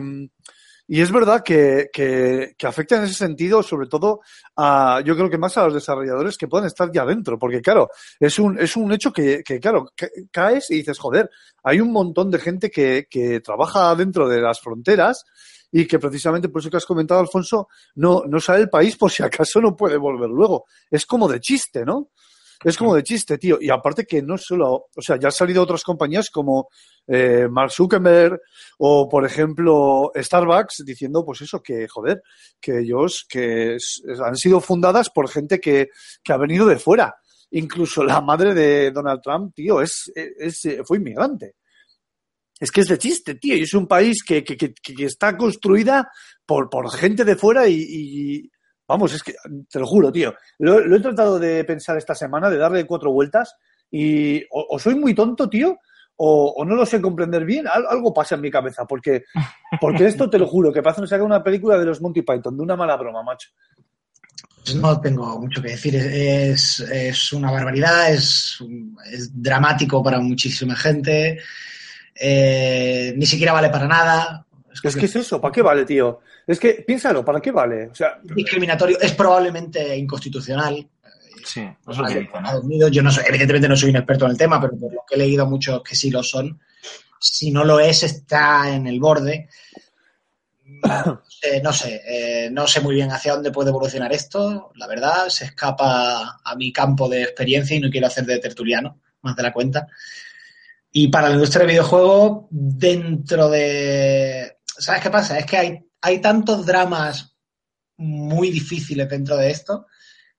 y es verdad que, que, que afecta en ese sentido, sobre todo a, yo creo que más a los desarrolladores que puedan estar ya dentro, porque claro, es un, es un hecho que, que, claro, ca- caes y dices, joder, hay un montón de gente que, que trabaja dentro de las fronteras y que precisamente por eso que has comentado, Alfonso, no, no sale del país por si acaso no puede volver luego. Es como de chiste, ¿no? Es como de chiste, tío. Y aparte que no solo, o sea, ya han salido otras compañías como eh, Mark Zuckerberg o, por ejemplo, Starbucks diciendo, pues eso, que, joder, que ellos que han sido fundadas por gente que, que ha venido de fuera. Incluso la madre de Donald Trump, tío, es, es, eh, fue inmigrante. Es que es de chiste, tío. Y es un país que, que, que, está construida por, por gente de fuera y- Vamos, es que te lo juro, tío. Lo, he tratado de pensar esta semana, de darle cuatro vueltas y o, soy muy tonto, tío, o, no lo sé comprender bien. Al- algo pasa en mi cabeza, porque, porque esto te lo juro, que parece que saca una película de los Monty Python, de una mala broma, macho. Pues no tengo mucho que decir. Es, es una barbaridad, es, es dramático para muchísima gente. eh, ni siquiera vale para nada. Es que es eso, ¿para qué vale, tío? Es que, piénsalo, ¿para qué vale? O sea, discriminatorio, es probablemente inconstitucional. Sí, es lo que dice, ¿no? Estados Unidos, yo no soy, evidentemente no soy un experto en el tema, pero por lo que he leído muchos que sí lo son. Si no lo es, está en el borde. Eh, no sé, eh, no sé muy bien hacia dónde puede evolucionar esto, la verdad, se escapa a mi campo de experiencia y no quiero hacer de tertuliano, más de la cuenta. Y para la industria del videojuego, dentro de... ¿Sabes qué pasa? Es que hay, hay tantos dramas muy difíciles dentro de esto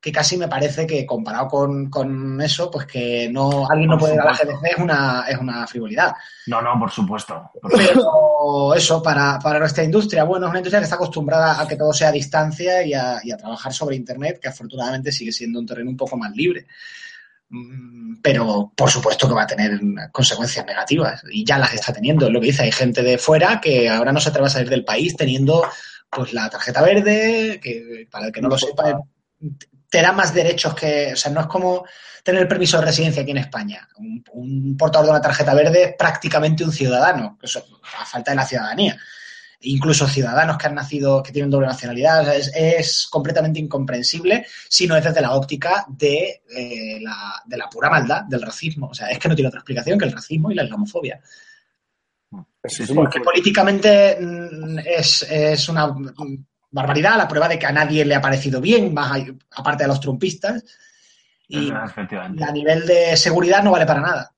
que casi me parece que comparado con, con eso, pues que no alguien no Por puede ir a la. GDC es una, es una frivolidad. No, no, por supuesto. Por supuesto. Pero eso, para, para nuestra industria, bueno, es una industria que está acostumbrada a que todo sea a distancia y a, y a trabajar sobre Internet, que afortunadamente sigue siendo un terreno un poco más libre. Mm, Pero por supuesto que va a tener consecuencias negativas y ya las está teniendo. Es lo que dice, hay gente de fuera que ahora no se atreve a salir del país teniendo pues la tarjeta verde, que para el que no lo sepa, te da más derechos que, o sea, no es como tener el permiso de residencia aquí en España. Un, un portador de una tarjeta verde es prácticamente un ciudadano, eso, a falta de la ciudadanía. Incluso ciudadanos que han nacido, que tienen doble nacionalidad, o sea, es, es completamente incomprensible si no es desde la óptica de, eh, la, de la pura maldad, del racismo. O sea, es que no tiene otra explicación que el racismo y la islamofobia. muy Porque políticamente mm, es, es una barbaridad, la prueba de que a nadie le ha parecido bien, más ahí- aparte de los trumpistas. Y a nivel de seguridad no vale para nada.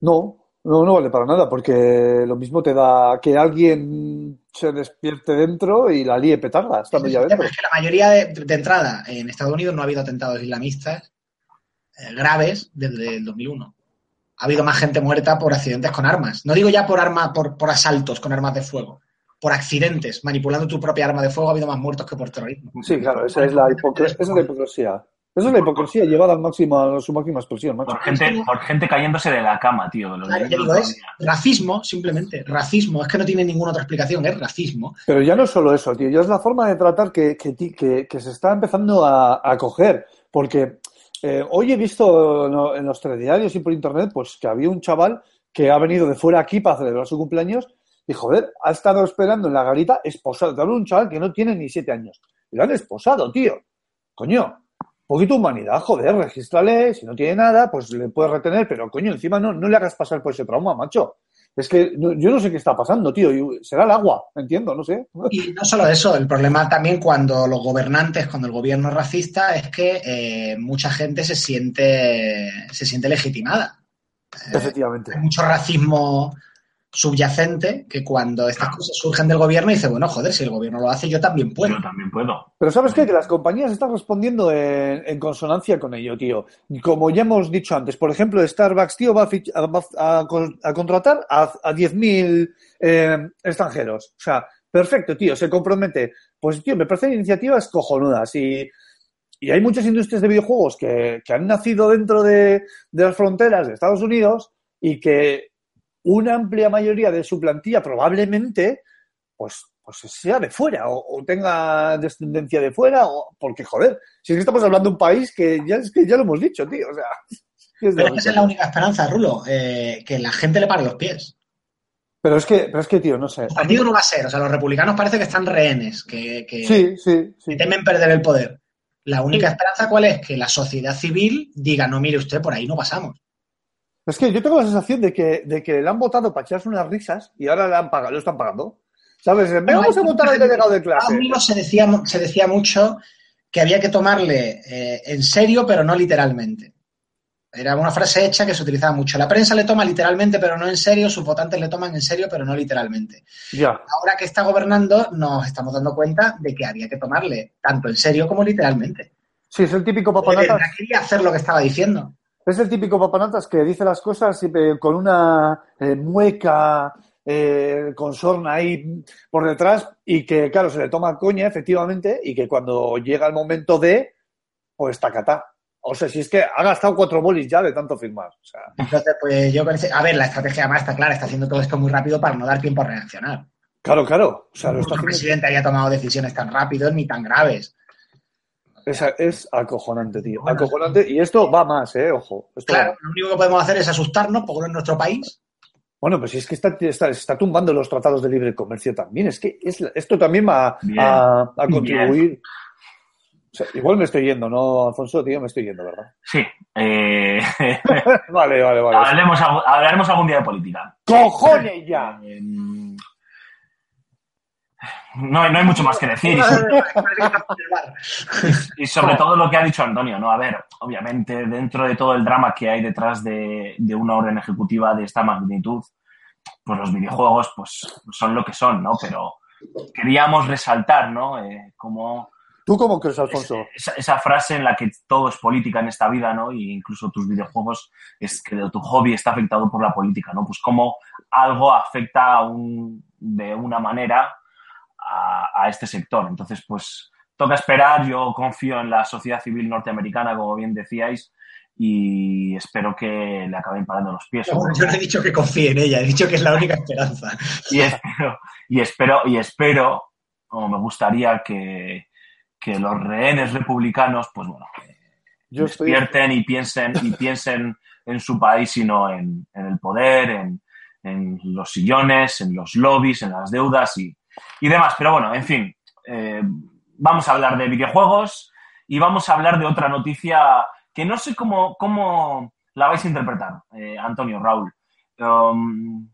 No, no, no vale para nada, porque lo mismo te da que alguien se despierte dentro y la líe petarda estando ya El tema dentro. es que la mayoría de, de entrada en Estados Unidos no ha habido atentados islamistas eh, graves desde el 2001. Ha habido más gente muerta por accidentes con armas. No digo ya por arma, por, por asaltos con armas de fuego. Por accidentes, manipulando tu propia arma de fuego, ha habido más muertos que por terrorismo. Sí, claro, esa es la, hipocre- esa es la hipocresía. Esa es la hipocresía llevada al máximo, a su máxima expresión, macho. Por gente, por gente cayéndose de la cama, tío. los Claro, ya niños digo, es racismo, simplemente. Racismo. Es que no tiene ninguna otra explicación, es racismo. Pero ya no es solo eso, tío, ya es la forma de tratar que, que, ti- que- que se está empezando a, a coger. Porque eh, hoy he visto en, los telediarios y por internet pues que había un chaval que ha venido de fuera aquí para celebrar su cumpleaños y, joder, ha estado esperando en la garita esposado. Te hablo de un chaval que no tiene ni siete años. Y lo han esposado, tío. Coño, poquito humanidad, joder, regístrale. Si no tiene nada, pues le puedes retener, pero coño, encima no, no le hagas pasar por ese trauma, macho. Es que yo no sé qué está pasando, tío. Será el agua, entiendo, no sé. Y no solo eso, el problema también cuando los gobernantes, cuando el gobierno es racista, es que eh, mucha gente se siente, se siente legitimada. Efectivamente. Hay mucho racismo subyacente que cuando estas cosas surgen del gobierno dice, bueno, joder, si el gobierno lo hace, yo también puedo. Yo también puedo. Pero ¿sabes qué? Que las compañías están respondiendo en, en consonancia con ello, tío. Como ya hemos dicho antes, por ejemplo, Starbucks, tío, va a, fich- a- va a con- a contratar a, a 10.000 eh, extranjeros. O sea, perfecto, tío, se compromete. Pues, tío, me parecen iniciativas cojonudas y, y hay muchas industrias de videojuegos que, que han nacido dentro de, de las fronteras de Estados Unidos y que una amplia mayoría de su plantilla probablemente pues, pues sea de fuera o, o tenga descendencia de fuera, o, porque joder, si es que estamos hablando de un país que ya es que ya lo hemos dicho, tío, o sea, es Pero esa es la única esperanza, Rulo, eh, que la gente le pare los pies. pero es que, pero es que, tío, no sé. El partido no va a ser, o sea, los republicanos parece que están rehenes, que, que- Sí, sí, sí. que temen perder el poder. La única esperanza, ¿cuál es? Que la sociedad civil diga, no, mire usted, por ahí no pasamos. Es que yo tengo la sensación de que, de que le han votado para echarse unas risas y ahora le han pagado, lo están pagando. ¿Sabes? Vamos a votar al delegado de A clase. mí se decía, se decía mucho que había que tomarle eh, en serio, pero no literalmente. Era una frase hecha que se utilizaba mucho. La prensa le toma literalmente, pero no en serio. Sus votantes le toman en serio, pero no literalmente. Ya. Ahora que está gobernando, nos estamos dando cuenta de que había que tomarle tanto en serio como literalmente. Sí, es el típico papanatas. quería hacer lo que estaba diciendo. Es el típico papanatas que dice las cosas siempre con una eh, mueca, eh, con sorna ahí por detrás y que, claro, se le toma coña, efectivamente, y que cuando llega el momento de, pues tacatá. O sea, si es que ha gastado cuatro bolis ya de tanto firmar. O sea, Entonces, pues yo pensé, a ver, la estrategia además está clara, está haciendo todo esto muy rápido para no dar tiempo a reaccionar. claro, claro. O sea, haciendo- presidente había tomado decisiones tan rápido ni tan graves. Es, es acojonante, tío. Acojonante. Y esto va más, ¿eh? Ojo. Esto Claro, lo único que podemos hacer es asustarnos porque no es nuestro país. Bueno, pues si es que está, está, está tumbando los tratados de libre comercio también. Es que es, esto también va a, Bien. a- a contribuir. O sea, igual me estoy yendo, ¿no, Alfonso? Tío, me estoy yendo, ¿verdad? Sí. eh, Vale, vale, vale. hablaremos, algún- hablaremos algún día de política. ¡Cojones ya! Eh, no, hay- no hay mucho más que decir. Y sobre, y sobre todo lo que ha dicho Antonio, ¿no? A ver, obviamente, dentro de todo el drama que hay detrás de, de una orden ejecutiva de esta magnitud, pues los videojuegos pues son lo que son, ¿no? Pero queríamos resaltar, ¿no? Eh, como ¿Tú cómo crees, Alfonso? esa, esa frase en la que todo es política en esta vida, ¿no? Y incluso tus videojuegos, es que tu hobby está afectado por la política, ¿no? Pues cómo algo afecta a un, de una manera a, a este sector. Entonces, pues toca esperar. Yo confío en la sociedad civil norteamericana, como bien decíais, y espero que le acaben parando los pies. Yo no he dicho que confíe en ella, he dicho que es la única esperanza. y espero, y espero, y espero, como me gustaría que, que los rehenes republicanos, pues bueno, Yo estoy. despierten y piensen, y piensen en su país y no en, en el poder, en, en los sillones, en los lobbies, en las deudas y, y demás. Pero bueno, en fin, eh, vamos a hablar de videojuegos y vamos a hablar de otra noticia que no sé cómo, cómo la vais a interpretar, eh, Antonio, Raúl. Um,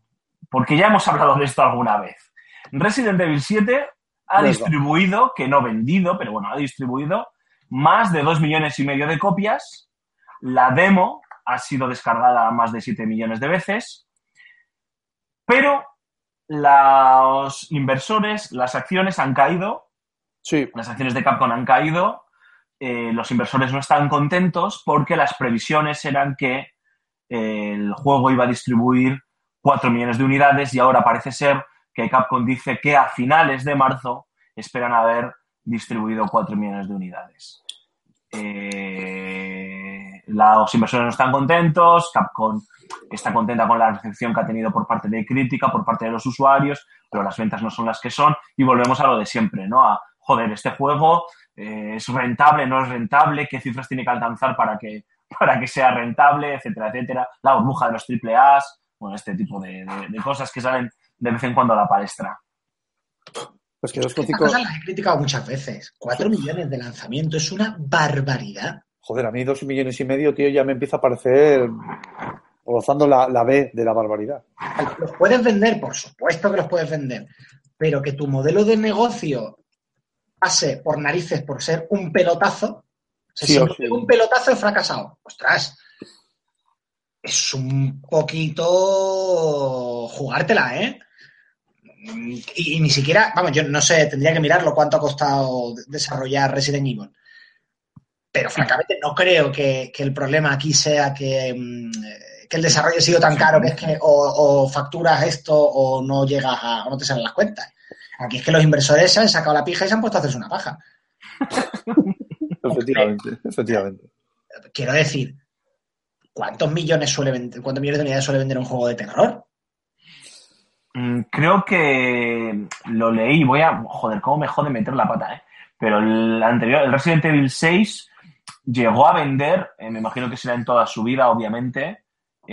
porque ya hemos hablado de esto alguna vez. Resident Evil 7 ha distribuido, que no vendido, pero bueno, ha distribuido más de 2 millones y medio de copias. La demo ha sido descargada más de 7 millones de veces. Pero los inversores, las acciones han caído, Sí, las acciones de Capcom han caído, eh, los inversores no están contentos porque las previsiones eran que eh, el juego iba a distribuir 4 millones de unidades y ahora parece ser que Capcom dice que a finales de marzo esperan haber distribuido 4 millones de unidades. Eh, los inversores no están contentos, Capcom está contenta con la recepción que ha tenido por parte de crítica, por parte de los usuarios, pero las ventas no son las que son y volvemos a lo de siempre, ¿no? A, joder, este juego eh, es rentable, no es rentable, qué cifras tiene que alcanzar para que, para que sea rentable, etcétera, etcétera. La burbuja de los triple A's, bueno, este tipo de, de- de cosas que salen de vez en cuando a la palestra. pues que los cóticos. cosas las he criticado muchas veces. Cuatro millones de lanzamiento es una barbaridad. Joder, a mí dos millones y medio, tío, ya me empieza a parecer rozando la, la B de la barbaridad. Los puedes vender, por supuesto que los puedes vender, pero que tu modelo de negocio pase por narices por ser un pelotazo, Sí, o sí. un pelotazo he fracasado. Ostras, es un poquito jugártela, ¿eh? Y, y ni siquiera, vamos, yo no sé, tendría que mirarlo cuánto ha costado desarrollar Resident Evil. Pero francamente no creo que, que el problema aquí sea que, mm, que el desarrollo ha sido tan caro que es que o, o facturas esto o no llegas a, o no te salen las cuentas. Aquí es que los inversores se han sacado la pija y se han puesto a hacerse una paja. Efectivamente, efectivamente. Quiero decir, ¿cuántos millones suele vender, cuántos millones de unidades suele vender un juego de terror? Mm, Creo que lo leí, voy a... Joder, cómo me jode meter la pata, ¿eh? Pero el anterior, el Resident Evil 6, llegó a vender, eh, me imagino que será en toda su vida, obviamente,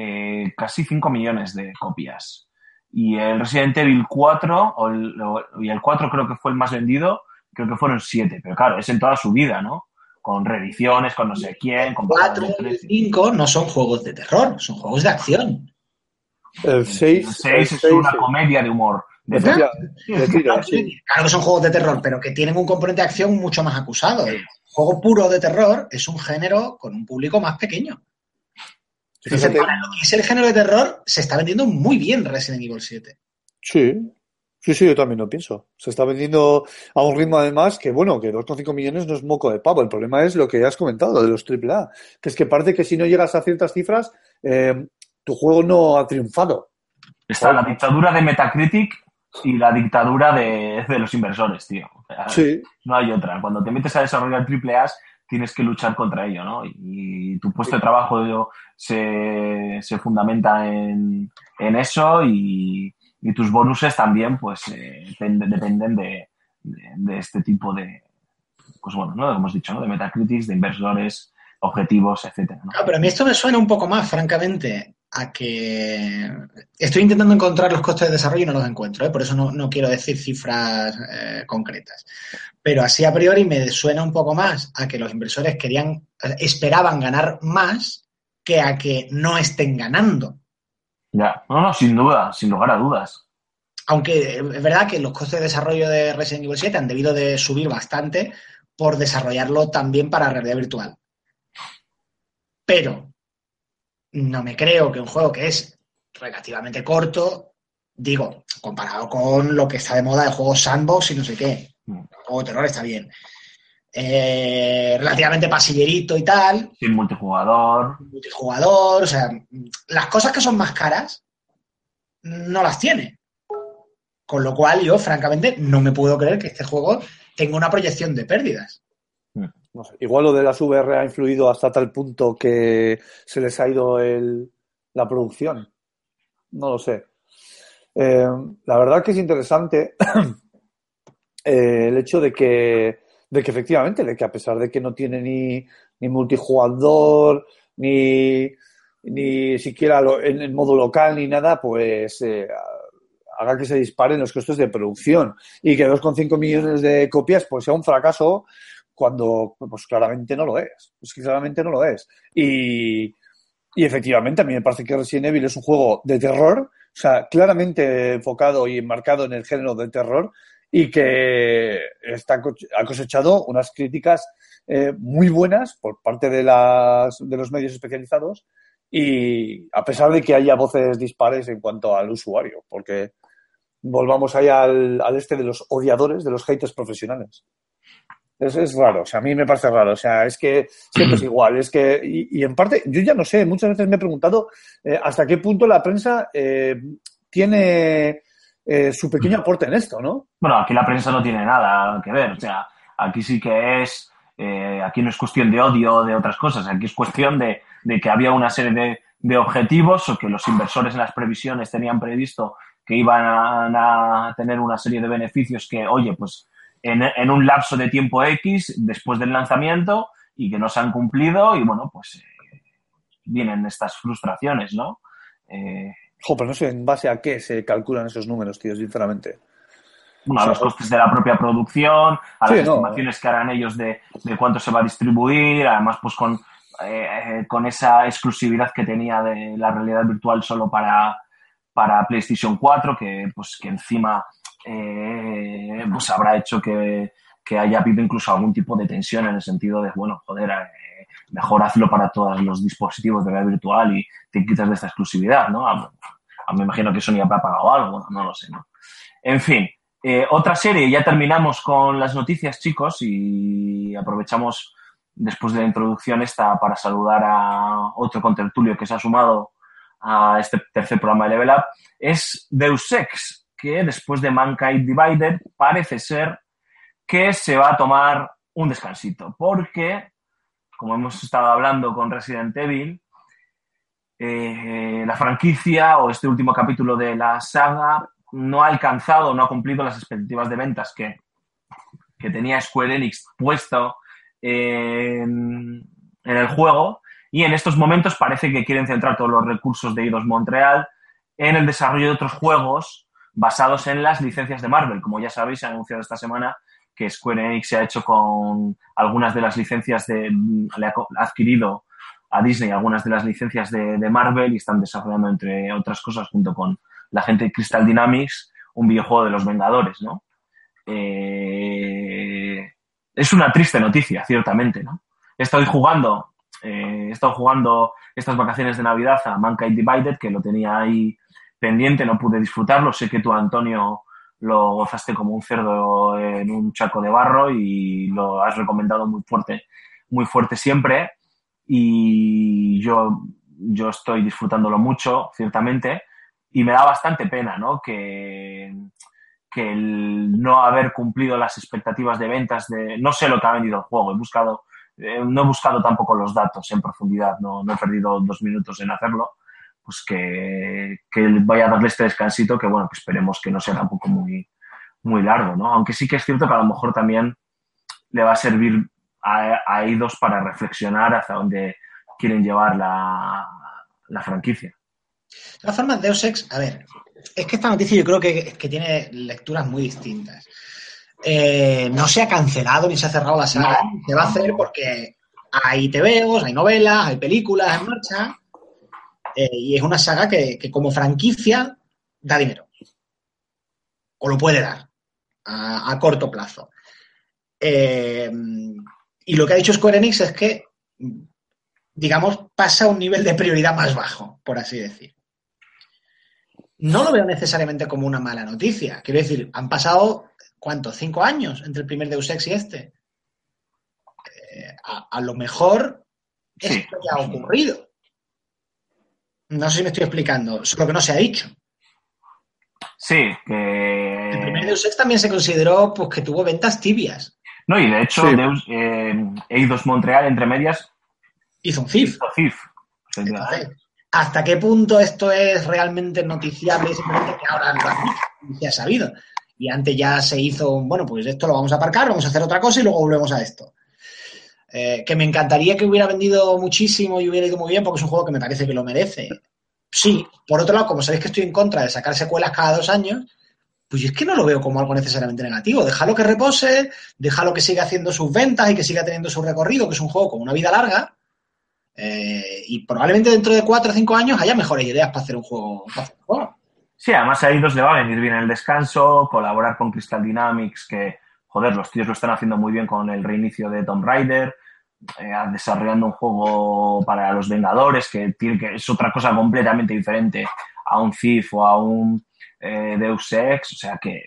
eh, casi 5 millones de copias. Y el Resident Evil 4, o el, o- y el 4 creo que fue el más vendido, creo que fueron 7. Pero claro, es en toda su vida, ¿no? Con reediciones, con no sé quién, con 4 pagos de y precio. 5 no son juegos de terror, son juegos de acción. El 6, El 6 es una comedia de humor. De terror. de tiro, sí. Claro que son juegos de terror, pero que tienen un componente de acción mucho más acusado. El juego puro de terror es un género con un público más pequeño. Entonces, Fíjate, para lo que es el género de terror, se está vendiendo muy bien Resident Evil 7. sí, sí, sí, yo también lo pienso. Se está vendiendo a un ritmo además que, bueno, que 2,5 millones no es moco de pavo. El problema es lo que has comentado, lo de los AAA, que es que parece que si no llegas a ciertas cifras, eh, tu juego no ha triunfado. Está la dictadura de Metacritic y la dictadura de, de los inversores, tío. O sea, Sí, No hay otra. Cuando te metes a desarrollar triple A, tienes que luchar contra ello, ¿no? Y tu puesto de trabajo se, se fundamenta en, en eso y, y tus bonuses también, pues, eh, dependen, de, de, de este tipo de, pues bueno, ¿no? Como hemos dicho, ¿no? De Metacritic, de inversores, objetivos, etcétera, ¿no? Claro, pero a mí esto me suena un poco más, francamente, a que estoy intentando encontrar los costes de desarrollo y no los encuentro, ¿eh? por eso no, no quiero decir cifras eh, concretas. Pero así a priori me suena un poco más a que los inversores querían, esperaban ganar más que a que no estén ganando. Ya, no, no, sin duda, sin lugar a dudas. Aunque es verdad que los costes de desarrollo de Resident Evil 7 han debido de subir bastante por desarrollarlo también para realidad virtual. Pero no me creo que un juego que es relativamente corto, digo, comparado con lo que está de moda de juegos sandbox y no sé qué, Mm. de terror está bien. Eh, relativamente pasillerito y tal, Sin multijugador. multijugador, o sea, las cosas que son más caras no las tiene. Con lo cual yo, francamente, no me puedo creer que este juego tenga una proyección de pérdidas. Igual lo de las VR ha influido hasta tal punto que se les ha ido el, la producción. No lo sé. Eh, la verdad que es interesante eh, el hecho de que, de que efectivamente, de que a pesar de que no tiene ni, ni multijugador, ni, ni siquiera lo- en, en modo local, ni nada, pues eh, haga que se disparen los costes de producción y que 2,5 millones de copias pues sea un fracaso cuando pues claramente no lo es. Pues claramente no lo es. Y, y efectivamente, a mí me parece que Resident Evil es un juego de terror, o sea, claramente enfocado y enmarcado en el género de terror y que está, ha cosechado unas críticas eh, muy buenas por parte de, las, de los medios especializados y a pesar de que haya voces dispares en cuanto al usuario, porque volvamos ahí al, al este de los odiadores, de los haters profesionales. Es, es raro, o sea, a mí me parece raro, o sea, es que siempre es igual, es que, y, y en parte, yo ya no sé, muchas veces me he preguntado eh, hasta qué punto la prensa eh, tiene eh, su pequeño aporte en esto, ¿no? Bueno, aquí la prensa no tiene nada que ver. O sea, aquí sí que es. eh, aquí no es cuestión de odio o de otras cosas. Aquí es cuestión de, de que había una serie de, de objetivos o que los inversores en las previsiones tenían previsto que iban a, a tener una serie de beneficios que, oye, pues en, en un lapso de tiempo X después del lanzamiento y que no se han cumplido y bueno, pues eh, vienen estas frustraciones, ¿no? Eh, Jo, pero no sé en base a qué se calculan esos números, tío, sinceramente. bueno, a los costes de la propia producción, a Sí, las no. estimaciones que harán ellos de, de cuánto se va a distribuir, además pues con, eh, eh, con esa exclusividad que tenía de la realidad virtual solo para, para PlayStation 4, que pues que encima eh, pues habrá hecho que, que haya habido incluso algún tipo de tensión en el sentido de, bueno, joder, eh, mejor hazlo para todos los dispositivos de realidad virtual y te quitas de esta exclusividad, ¿no? A, a- me imagino que Sony habrá pagado algo, no lo sé, ¿no? En fin, eh, otra serie, ya terminamos con las noticias, chicos, y aprovechamos después de la introducción esta para saludar a otro contertulio que se ha sumado a este tercer programa de Level Up, es Deus Ex, que después de Mankind Divided parece ser que se va a tomar un descansito, porque, como hemos estado hablando con Resident Evil, eh, la franquicia o este último capítulo de la saga no ha alcanzado, no ha cumplido las expectativas de ventas que, que tenía Square Enix puesto en, el juego y en estos momentos parece que quieren centrar todos los recursos de Eidos Montreal en el desarrollo de otros juegos basados en las licencias de Marvel. Como ya sabéis, se ha anunciado esta semana que Square Enix se ha hecho con algunas de las licencias de... le ha adquirido a Disney algunas de las licencias de, de Marvel y están desarrollando, entre otras cosas, junto con la gente de Crystal Dynamics, un videojuego de los Vengadores, ¿no? Eh, es una triste noticia, ciertamente, ¿no? Estoy jugando, eh, he estado jugando estas vacaciones de Navidad a Mankind Divided, que lo tenía ahí pendiente, no pude disfrutarlo. Sé que tú, Antonio, lo gozaste como un cerdo en un chaco de barro y lo has recomendado muy fuerte, muy fuerte siempre. Y yo, yo estoy disfrutándolo mucho, ciertamente, y me da bastante pena, ¿no? Que, que el no haber cumplido las expectativas de ventas de... No sé lo que ha vendido el juego, he buscado, eh, no he buscado tampoco los datos en profundidad, no, no he perdido dos minutos en hacerlo, pues que, que vaya a darle este descansito que, bueno, que esperemos que no sea tampoco muy, muy largo, ¿no? Aunque sí que es cierto que a lo mejor también le va a servir a, a Eidos para reflexionar hacia dónde quieren llevar la, la franquicia. De todas formas, Deus Ex, a ver, es que esta noticia yo creo que, que tiene lecturas muy distintas. Eh, no se ha cancelado ni se ha cerrado la saga, se va a hacer porque hay TVOs, hay novelas, hay películas en marcha, eh, y es una saga que, que como franquicia da dinero. O lo puede dar a, a corto plazo. Eh, y lo que ha dicho Square Enix es que, digamos, pasa a un nivel de prioridad más bajo, por así decir no lo veo necesariamente como una mala noticia. Quiero decir, han pasado, ¿cuántos? ¿Cinco años entre el primer Deus Ex y este? Eh, a, a, lo mejor Sí. esto ya ha ocurrido. No sé si me estoy explicando, solo que no se ha dicho. Sí, El primer que... Deus Ex también se consideró pues, que tuvo ventas tibias. No, y de hecho, Sí. Deus, eh, Eidos Montreal, entre medias, Hizo un CIF. hizo CIF. Entonces, ¿hasta qué punto esto es realmente noticiable? Simplemente que ahora dicho, se ha sabido. Y antes ya se hizo, un, bueno, pues esto lo vamos a aparcar, vamos a hacer otra cosa y luego volvemos a esto. Eh, que me encantaría que hubiera vendido muchísimo y hubiera ido muy bien porque es un juego que me parece que lo merece. Sí, por otro lado, como sabéis que estoy en contra de sacar secuelas cada dos años, pues yo es que no lo veo como algo necesariamente negativo. Déjalo que repose, déjalo que siga haciendo sus ventas y que siga teniendo su recorrido, que es un juego con una vida larga. Eh, y probablemente dentro de cuatro o cinco años haya mejores ideas para hacer un juego. Sí, además a Eidos le va a venir bien el descanso, colaborar con Crystal Dynamics, que, joder, los tíos lo están haciendo muy bien con el reinicio de Tomb Raider, eh, desarrollando un juego para los Vengadores, que, tiene que es otra cosa completamente diferente a un Thief o a un eh, Deus Ex, o sea que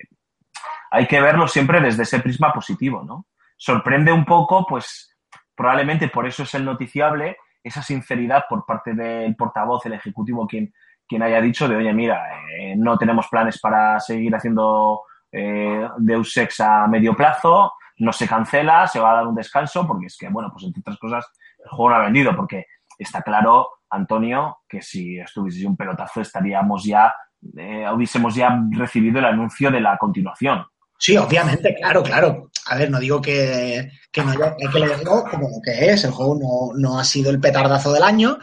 hay que verlo siempre desde ese prisma positivo, ¿no? Sorprende un poco, pues probablemente por eso es el noticiable, esa sinceridad por parte del portavoz, el ejecutivo, quien, quien haya dicho de, oye, mira, eh, no tenemos planes para seguir haciendo eh, Deus Ex a medio plazo, no se cancela, se va a dar un descanso, porque es que, bueno, pues entre otras cosas, el juego no ha vendido, porque está claro, Antonio, que si estuviese un pelotazo estaríamos ya, eh, hubiésemos ya recibido el anuncio de la continuación. Sí, obviamente, claro, claro. A ver, no digo que, que no haya, hay que como lo que es. El juego no, no ha sido el petardazo del año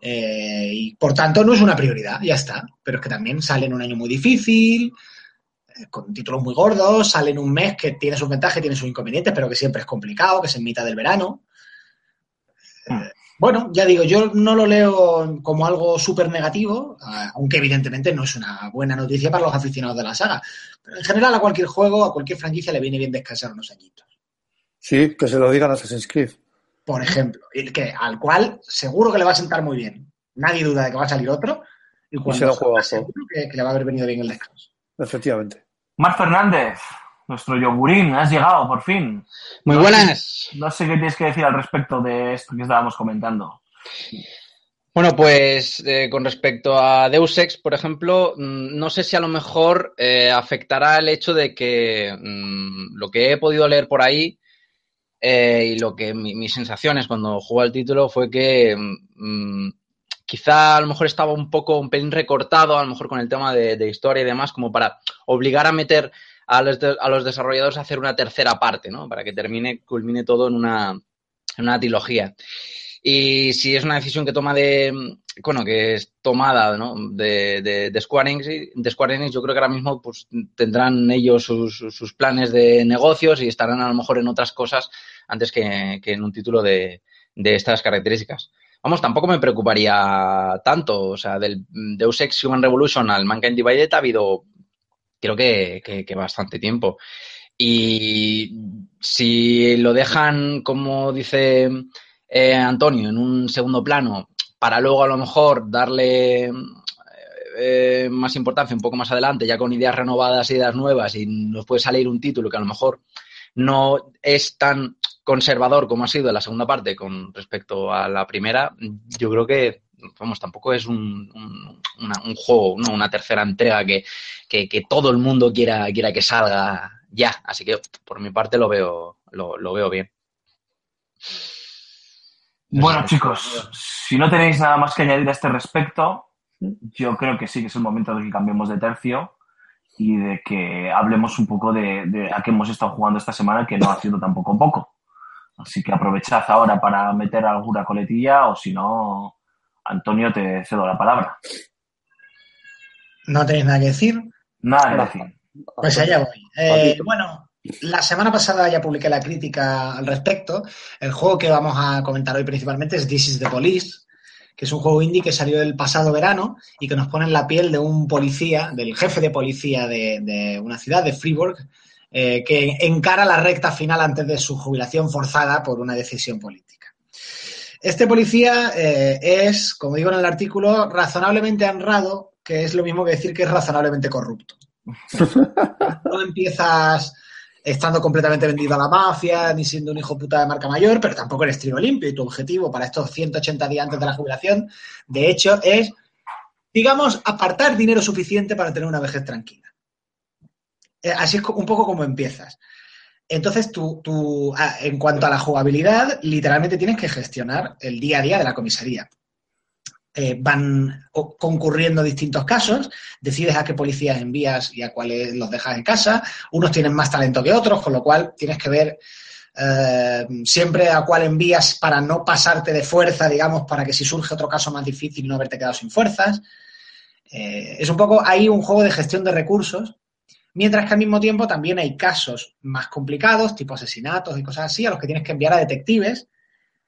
eh, y por tanto no es una prioridad, ya está. Pero es que también sale en un año muy difícil, con títulos muy gordos, sale en un mes que tiene sus ventajas y tiene sus inconvenientes, pero que siempre es complicado, que es en mitad del verano. Eh, bueno, ya digo, yo no lo leo como algo súper negativo, ah, aunque evidentemente no es una buena noticia para los aficionados de la saga. Pero en general a cualquier juego, a cualquier franquicia le viene bien descansar unos añitos. Sí, que se lo digan a Assassin's Creed. por ejemplo, el que, al cual seguro que le va a sentar muy bien. Nadie duda de que va a salir otro. Y cuando un salga, juegazo. seguro que, que le va a haber venido bien el descanso. Efectivamente. Mar Fernández, nuestro yogurín, has llegado por fin. Muy No buenas. No sé qué tienes que decir al respecto de esto que estábamos comentando. Bueno, pues eh, con respecto a Deus Ex, por ejemplo, mm, no sé si a lo mejor eh, afectará el hecho de que mm, lo que he podido leer por ahí eh, y lo que mi- mis sensaciones cuando jugué al título fue que mm, quizá a lo mejor estaba un poco, un pelín recortado, a lo mejor con el tema de, historia y demás, como para obligar a meter a los, a los desarrolladores a hacer una tercera parte, ¿no? Para que termine, culmine todo en una, en una trilogía. Y si es una decisión que toma de, bueno, que es tomada ¿no? de, de, Square Enix, Square Enix, yo creo que ahora mismo pues, tendrán ellos sus, sus- sus planes de negocios y estarán a lo mejor en otras cosas antes que, que en un título de, de estas características. Vamos, tampoco me preocuparía tanto. O sea, del Deus Ex Human Revolution al Mankind Divided ha habido, creo que, que- bastante tiempo. Y si lo dejan, como dice eh, Antonio, en un segundo plano, para luego a lo mejor darle eh, más importancia un poco más adelante, ya con ideas renovadas, ideas nuevas, y nos puede salir un título que a lo mejor no es tan conservador como ha sido la segunda parte con respecto a la primera, yo creo que, vamos, tampoco es un, un, una, un juego, ¿no? una tercera entrega que, que, que, todo el mundo quiera, quiera que salga ya. Así que por mi parte lo veo, lo, lo veo bien. Bueno, chicos, si no tenéis nada más que añadir a este respecto, yo creo que sí que es el momento de que cambiemos de tercio y de que hablemos un poco de, de a qué hemos estado jugando esta semana, que no ha sido tampoco poco. Así que aprovechad ahora para meter alguna coletilla o si no, Antonio, te cedo la palabra. ¿No tenéis nada que decir? Nada que decir. Pues allá voy. Eh, bueno, la semana pasada ya publiqué la crítica al respecto. El juego que vamos a comentar hoy principalmente es This is the Police, que es un juego indie que salió el pasado verano y que nos pone en la piel de un policía, del jefe de policía de, de una ciudad, de Fribourg, eh, que encara la recta final antes de su jubilación forzada por una decisión política. Este policía eh, es, como digo en el artículo, razonablemente honrado, que es lo mismo que decir que es razonablemente corrupto. No empiezas estando completamente vendido a la mafia, ni siendo un hijo puta de marca mayor, pero tampoco eres trigo limpio y tu objetivo para estos 180 días antes de la jubilación, de hecho, es, digamos, apartar dinero suficiente para tener una vejez tranquila. Eh, Así es un poco como empiezas. Entonces, tú, tú, en cuanto a la jugabilidad, literalmente tienes que gestionar el día a día de la comisaría. Eh, van concurriendo distintos casos, decides a qué policías envías y a cuáles los dejas en casa. Unos tienen más talento que otros, con lo cual tienes que ver eh, siempre a cuál envías para no pasarte de fuerza, digamos, para que si surge otro caso más difícil no haberte quedado sin fuerzas. Es un poco ahí un juego de gestión de recursos, mientras que al mismo tiempo también hay casos más complicados, tipo asesinatos y cosas así, a los que tienes que enviar a detectives,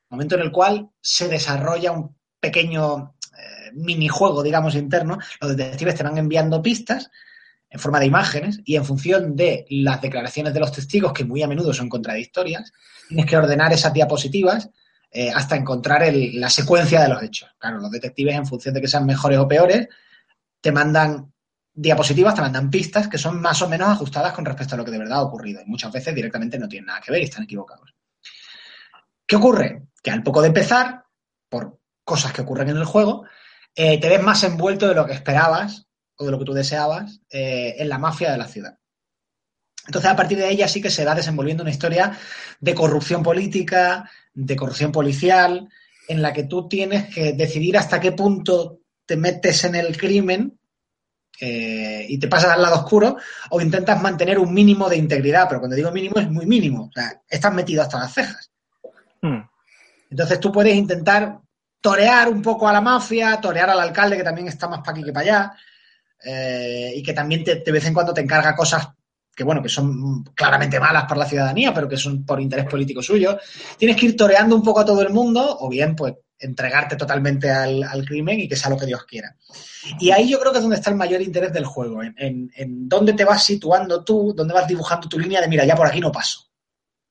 momento en el cual se desarrolla un pequeño eh, minijuego, digamos, interno. Los detectives te van enviando pistas en forma de imágenes y en función de las declaraciones de los testigos, que muy a menudo son contradictorias, tienes que ordenar esas diapositivas eh, hasta encontrar el, la secuencia de los hechos. Claro, los detectives, en función de que sean mejores o peores, te mandan diapositivas, te mandan pistas que son más o menos ajustadas con respecto a lo que de verdad ha ocurrido. Y muchas veces directamente no tienen nada que ver y están equivocados. ¿Qué ocurre? Que al poco de empezar, por cosas que ocurren en el juego, eh, te ves más envuelto de lo que esperabas o de lo que tú deseabas eh, en la mafia de la ciudad. Entonces, a partir de ella sí que se va desenvolviendo una historia de corrupción política, de corrupción policial, en la que tú tienes que decidir hasta qué punto te metes en el crimen eh, y te pasas al lado oscuro o intentas mantener un mínimo de integridad. Pero cuando digo mínimo es muy mínimo. O sea, estás metido hasta las cejas. Hmm. Entonces tú puedes intentar torear un poco a la mafia, torear al alcalde que también está más para aquí que para allá eh, y que también te, de vez en cuando te encarga cosas que bueno, que son claramente malas para la ciudadanía, pero que son por interés político suyo. Tienes que ir toreando un poco a todo el mundo o bien pues entregarte totalmente al, al crimen y que sea lo que Dios quiera. Y ahí yo creo que es donde está el mayor interés del juego, en, en, dónde te vas situando tú, dónde vas dibujando tu línea de mira, ya por aquí no paso,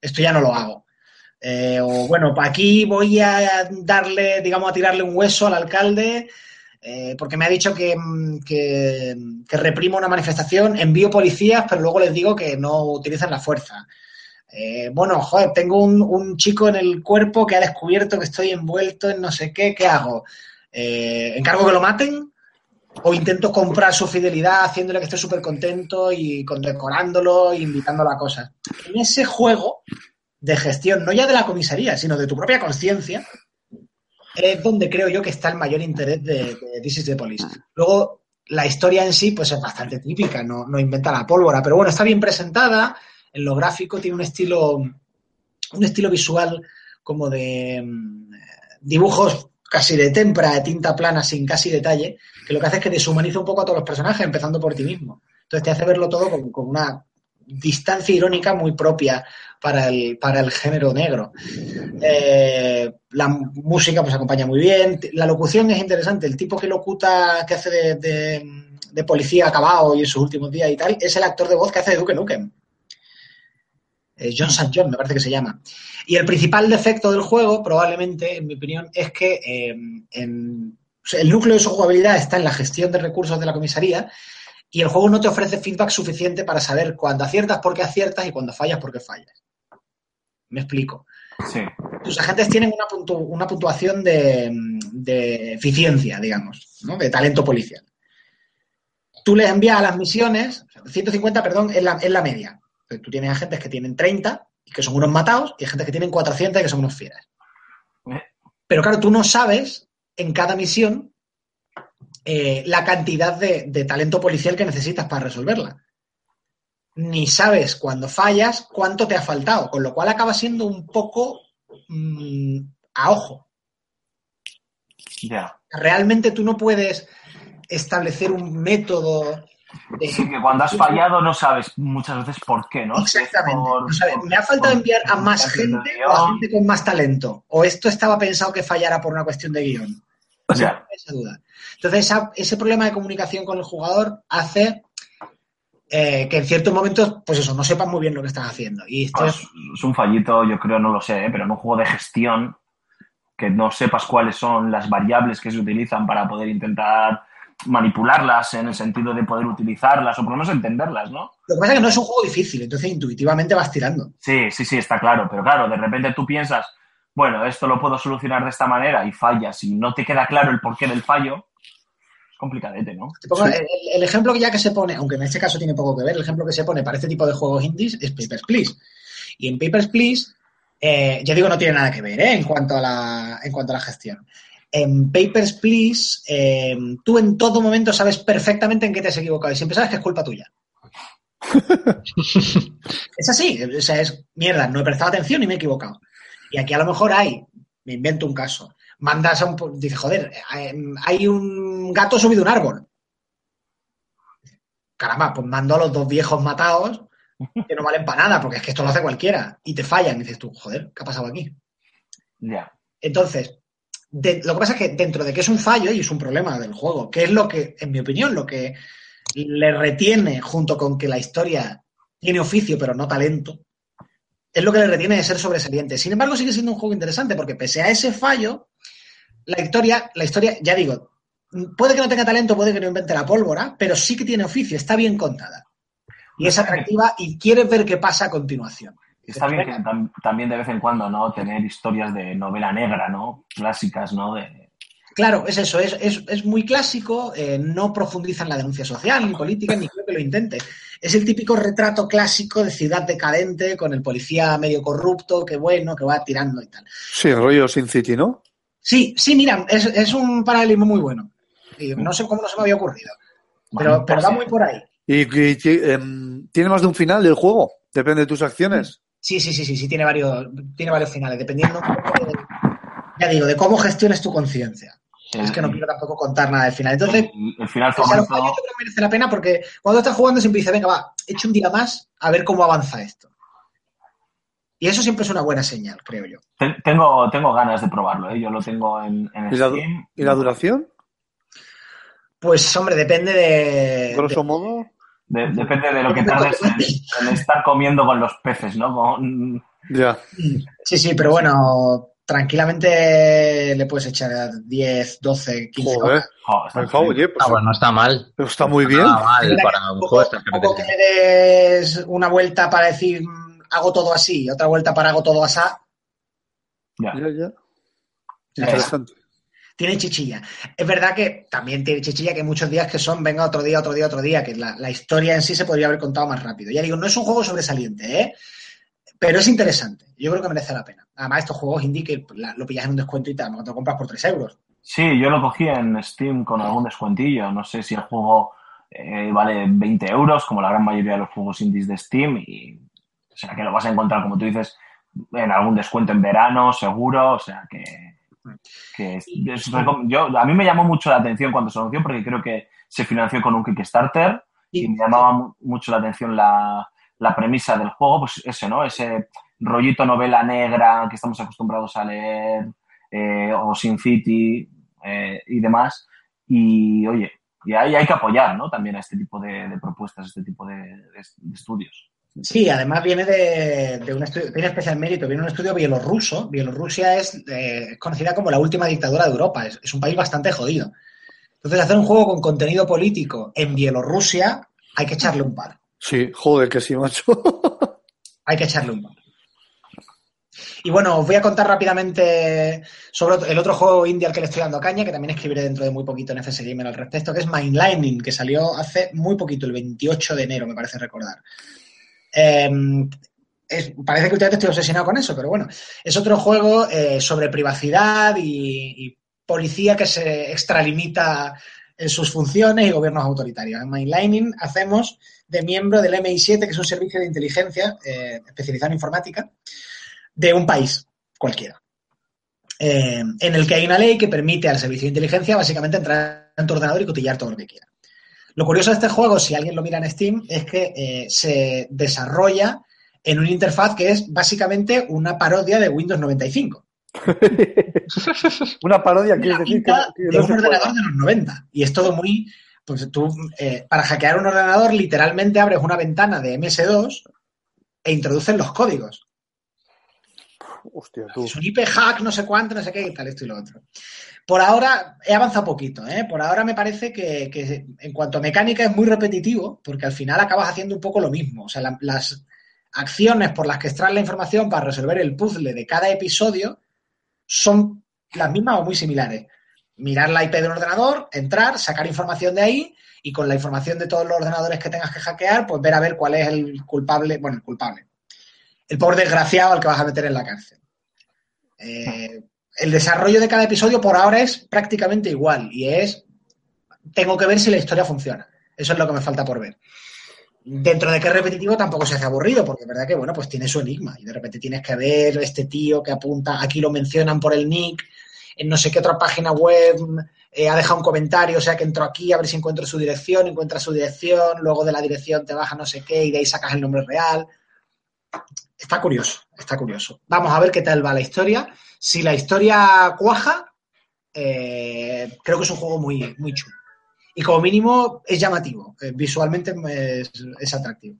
esto ya no lo hago. Eh, o bueno, aquí voy a darle, digamos, a tirarle un hueso al alcalde eh, porque me ha dicho que, mm, que, que reprimo una manifestación, envío policías, pero luego les digo que no utilicen la fuerza. Eh, bueno, joder, tengo un, un chico en el cuerpo que ha descubierto que estoy envuelto en no sé qué, ¿qué hago? Eh, ¿Encargo que lo maten? ¿O intento comprar su fidelidad haciéndole que esté súper contento y condecorándolo e invitándolo a cosas? En ese juego de gestión, no ya de la comisaría, sino de tu propia conciencia, es donde creo yo que está el mayor interés de, de This is the Police. Luego, la historia en sí, pues es bastante típica, no, no inventa la pólvora, pero bueno, está bien presentada, en lo gráfico tiene un estilo, un estilo visual como de mm, dibujos casi de tempra, de tinta plana, sin casi detalle, que lo que hace es que deshumaniza un poco a todos los personajes, empezando por ti mismo. Entonces te hace verlo todo con, una distancia irónica muy propia para el, para el género negro. Eh, la música pues acompaña muy bien, la locución es interesante, el tipo que locuta, que hace de policía acabado y en sus últimos días y tal, es el actor de voz que hace de Duke Nukem. Eh, John St. John, me parece que se llama. Y el principal defecto del juego, probablemente, en mi opinión, es que eh, en- el núcleo de su jugabilidad está en la gestión de recursos de la comisaría y el juego no te ofrece feedback suficiente para saber cuándo aciertas porque aciertas y cuando fallas porque fallas. Me explico. Sí. Tus agentes tienen una, puntu- una puntuación de, de eficiencia, digamos, ¿no? de talento policial. Tú les envías a las misiones, 150, perdón, es la, es la media. Entonces, Tú tienes agentes que tienen 30 y que son unos matados y agentes que tienen 400 y que son unos fieras. Eh. Pero claro, tú no sabes en cada misión eh, la cantidad de, de talento policial que necesitas para resolverla. Ni sabes cuando fallas cuánto te ha faltado, con lo cual acaba siendo un poco mm, a ojo. Ya. Realmente tú no puedes establecer un método de... Sí, que cuando has fallado no sabes muchas veces por qué, ¿no? Exactamente. por- No sabes, por- me ha faltado por- enviar a más gente o a gente con más talento. O esto estaba pensado que fallara por una cuestión de guion. Ya. Esa duda. Entonces, esa- ese problema de comunicación con el jugador hace eh, que en ciertos momentos, pues eso, no sepan muy bien lo que están haciendo. Y esto Pues, es es un fallito, yo creo, no lo sé, ¿eh? pero en un juego de gestión que no sepas cuáles son las variables que se utilizan para poder intentar manipularlas en el sentido de poder utilizarlas o por lo menos entenderlas, ¿no? Lo que pasa es que no es un juego difícil, entonces intuitivamente vas tirando. Sí, sí, sí, está claro, pero claro, de repente tú piensas, bueno, esto lo puedo solucionar de esta manera y fallas y no te queda claro el porqué del fallo, es complicadete, ¿no? Te pongo Sí. el, el ejemplo que ya que se pone, aunque en este caso tiene poco que ver, el ejemplo que se pone para este tipo de juegos indies es Papers, Please. Y en Papers, Please, eh, ya digo, no tiene nada que ver ¿eh? en, cuanto a la, en cuanto a la gestión. En Papers, Please, eh, tú en todo momento sabes perfectamente en qué te has equivocado y siempre sabes que es culpa tuya. es así, o sea, es mierda, no he prestado atención y me he equivocado. Y aquí a lo mejor hay, me invento un caso, mandas a un. Dice, joder, hay un gato subido a un árbol. Caramba, pues mando a los dos viejos matados que no valen para nada, porque es que esto lo hace cualquiera. Y te fallan. Y dices tú, joder, ¿qué ha pasado aquí? Ya. Entonces, de- lo que pasa es que dentro de que es un fallo y es un problema del juego, que es lo que, en mi opinión, lo que le retiene, junto con que la historia tiene oficio pero no talento, es lo que le retiene de ser sobresaliente. Sin embargo, sigue siendo un juego interesante porque pese a ese fallo, la historia, la historia, ya digo, puede que no tenga talento, puede que no invente la pólvora, pero sí que tiene oficio, está bien contada. Y es atractiva y quieres ver qué pasa a continuación. Está bien que tam- también de vez en cuando, ¿no? Tener historias de novela negra, ¿no? Clásicas, ¿no? De... Claro, es eso, es, es, es muy clásico, eh, no profundiza en la denuncia social ni política, ni creo que lo intente. Es el típico retrato clásico de ciudad decadente, con el policía medio corrupto, que bueno, que va tirando y tal. Sí, rollo Sin City, ¿no? Sí, sí, mira, es, es un paralelismo muy bueno. Y no sé cómo no se me había ocurrido, pero, pero va muy por ahí. ¿Y, y- y, em, tiene más de un final del juego? Depende de tus acciones. Sí, sí, sí, sí, sí, tiene varios, tiene varios finales, dependiendo un poco de, ya digo, de cómo gestiones tu conciencia. Es que no quiero tampoco contar nada del final. Entonces, el, el final O sea, favorito... yo creo que merece la pena porque cuando estás jugando siempre dices, venga, va, echo un día más a ver cómo avanza esto. Y eso siempre es una buena señal, creo yo. Te- Tengo, tengo ganas de probarlo, ¿eh? Yo lo tengo en, en ¿Y la, Steam. y la duración? Pues, hombre, depende de. Grosso de- modo. De- depende de lo que tardes en, en estar comiendo con los peces, ¿no? Con- Ya. Sí, sí, pero bueno, tranquilamente le puedes echar 10, 12, 15 Joder. horas. Jo, está Me cago, oye, pues Ah, bueno, no está mal. está muy No bien. está mal para un poco- juego poco que le des una vuelta para decir hago todo así, otra vuelta para hago todo así, Ya. Ya, ya. Ya Interesante. Tiene chichilla. Es verdad que también tiene chichilla que muchos días que son venga otro día, otro día, otro día, que la, historia en sí se podría haber contado más rápido. Ya digo, no es un juego sobresaliente, ¿eh? Pero es interesante. Yo creo que merece la pena. Además, estos juegos indie que lo pillas en un descuento y te lo compras por 3 euros. Sí, yo lo cogí en Steam con algún descuentillo. No sé si el juego eh, vale 20 euros, como la gran mayoría de los juegos indies de Steam. Y, o sea, que lo vas a encontrar, como tú dices, en algún descuento en verano, seguro. O sea, que, que es- es recom- yo, a mí me llamó mucho la atención cuando se anunció, porque creo que se financió con un Kickstarter. Y me llamaba mu- mucho la atención la, la premisa del juego, pues ese, ¿no? Ese rollito novela negra que estamos acostumbrados a leer, eh, o Sin City eh, y demás. Y oye, y ahí hay que apoyar, ¿no? También a este tipo de, de propuestas, este tipo de, de- de estudios. Sí, además viene de, de un estudio, tiene especial mérito, viene de un estudio bielorruso. Bielorrusia es, eh, es conocida como la última dictadura de Europa, es, es un país bastante jodido. Entonces, hacer un juego con contenido político en Bielorrusia hay que echarle un par. Sí, joder, que sí, macho. Hay que echarle un par. Y bueno, os voy a contar rápidamente sobre el otro juego indie al que le estoy dando caña, que también escribiré dentro de muy poquito en FS Gamer al respecto, que es Mindlining, que salió hace muy poquito, el 28 de enero, me parece recordar. Eh, es- parece que últimamente estoy obsesionado con eso, pero bueno, es otro juego eh, sobre privacidad y, policía que se extralimita en sus funciones y gobiernos autoritarios. En Mindlining hacemos de miembro del MI7, que es un servicio de inteligencia eh, especializado en informática, de un país cualquiera. Eh, en el que hay una ley que permite al servicio de inteligencia básicamente entrar en tu ordenador y cotillar todo lo que quiera. Lo curioso de este juego, si alguien lo mira en Steam, es que eh, se desarrolla en una interfaz que es básicamente una parodia de Windows 95. Una parodia, la decir que, que de no un ordenador de los 90. Y es todo muy. Pues tú, eh, para hackear un ordenador, literalmente abres una ventana de MS2 e introduces los códigos. Hostia, tú. Es un IP hack, no sé cuánto, no sé qué, y tal, esto y lo otro. Por ahora he avanzado poquito, ¿eh? Por ahora me parece que, en cuanto a mecánica es muy repetitivo, porque al final acabas haciendo un poco lo mismo. O sea, la- las acciones por las que extraes la información para resolver el puzzle de cada episodio son las mismas o muy similares. Mirar la IP de un ordenador, entrar, sacar información de ahí y con la información de todos los ordenadores que tengas que hackear, pues ver a ver cuál es el culpable, bueno, el culpable, el pobre desgraciado al que vas a meter en la cárcel. Eh, el desarrollo de cada episodio por ahora es prácticamente igual y es, tengo que ver si la historia funciona. Eso es lo que me falta por ver. Dentro de que repetitivo tampoco se hace aburrido, porque es verdad que, bueno, pues tiene su enigma y de repente tienes que ver este tío que apunta, aquí lo mencionan por el nick, en no sé qué otra página web eh, ha dejado un comentario, o sea que entro aquí a ver si encuentro su dirección, encuentras su dirección, luego de la dirección te baja no sé qué y de ahí sacas el nombre real. Está curioso, está curioso. Vamos a ver qué tal va la historia. Si la historia cuaja, eh, creo que es un juego muy, muy chulo. Y como mínimo es llamativo, eh, visualmente es, es atractivo.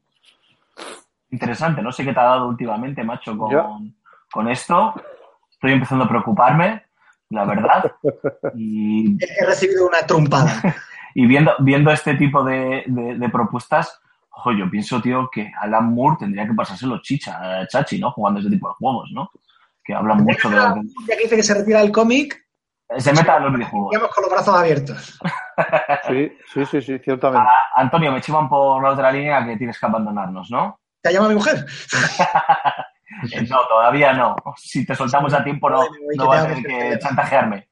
Interesante, no sé qué te ha dado últimamente, macho, con, con esto. Estoy empezando a preocuparme, la verdad. Y, He he recibido una trompada. y viendo, viendo este tipo de, de- de propuestas, ojo, yo pienso, tío, que Alan Moore tendría que pasárselo chicha, eh, chachi, ¿no? Jugando ese tipo de juegos, ¿no? Que hablan mucho de lo Ya que dice que se retira del cómic. Se meta a los videojuegos. vamos con los brazos abiertos. Sí, sí, sí, sí, ciertamente. Ah, Antonio, me chivan por la otra línea que tienes que abandonarnos, ¿no? ¿Te llama mi mujer? Eh, No, todavía no. Si te soltamos a tiempo, no, no vas a tener que- que chantajearme.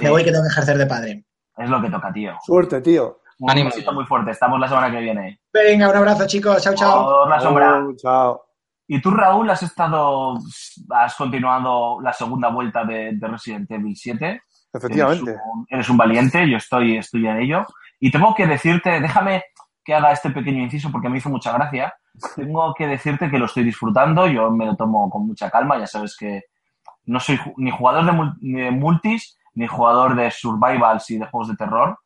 Me voy que tengo que ejercer de padre. Es lo que toca, tío. Suerte, tío. Un Ánimo. besito muy fuerte. Estamos la semana que viene. Venga, un abrazo, chicos. Chao, chao. La sombra. Chao. Y tú, Raúl, has estado, has continuado la segunda vuelta de, de Resident Evil 7. Efectivamente. Eres un, eres un valiente, yo estoy, estoy en ello. Y tengo que decirte, déjame que haga este pequeño inciso porque me hizo mucha gracia. Tengo que decirte que lo estoy disfrutando, yo me lo tomo con mucha calma, ya sabes que no soy ni jugador de, mul- ni de multis, ni jugador de survivals y de juegos de terror,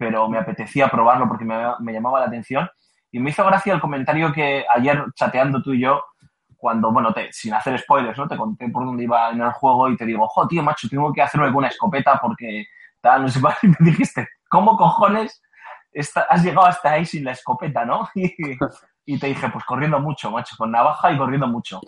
pero me apetecía probarlo porque me, me llamaba la atención. Y me hizo gracia el comentario que ayer chateando tú y yo, cuando, bueno, te, sin hacer spoilers, ¿no? Te conté por dónde iba en el juego y te digo, jo, tío, macho, tengo que hacerme con una escopeta porque tal, no sé, y me dijiste, ¿cómo cojones esta- has llegado hasta ahí sin la escopeta, no? Y, y te dije, pues corriendo mucho, macho, con navaja y corriendo mucho.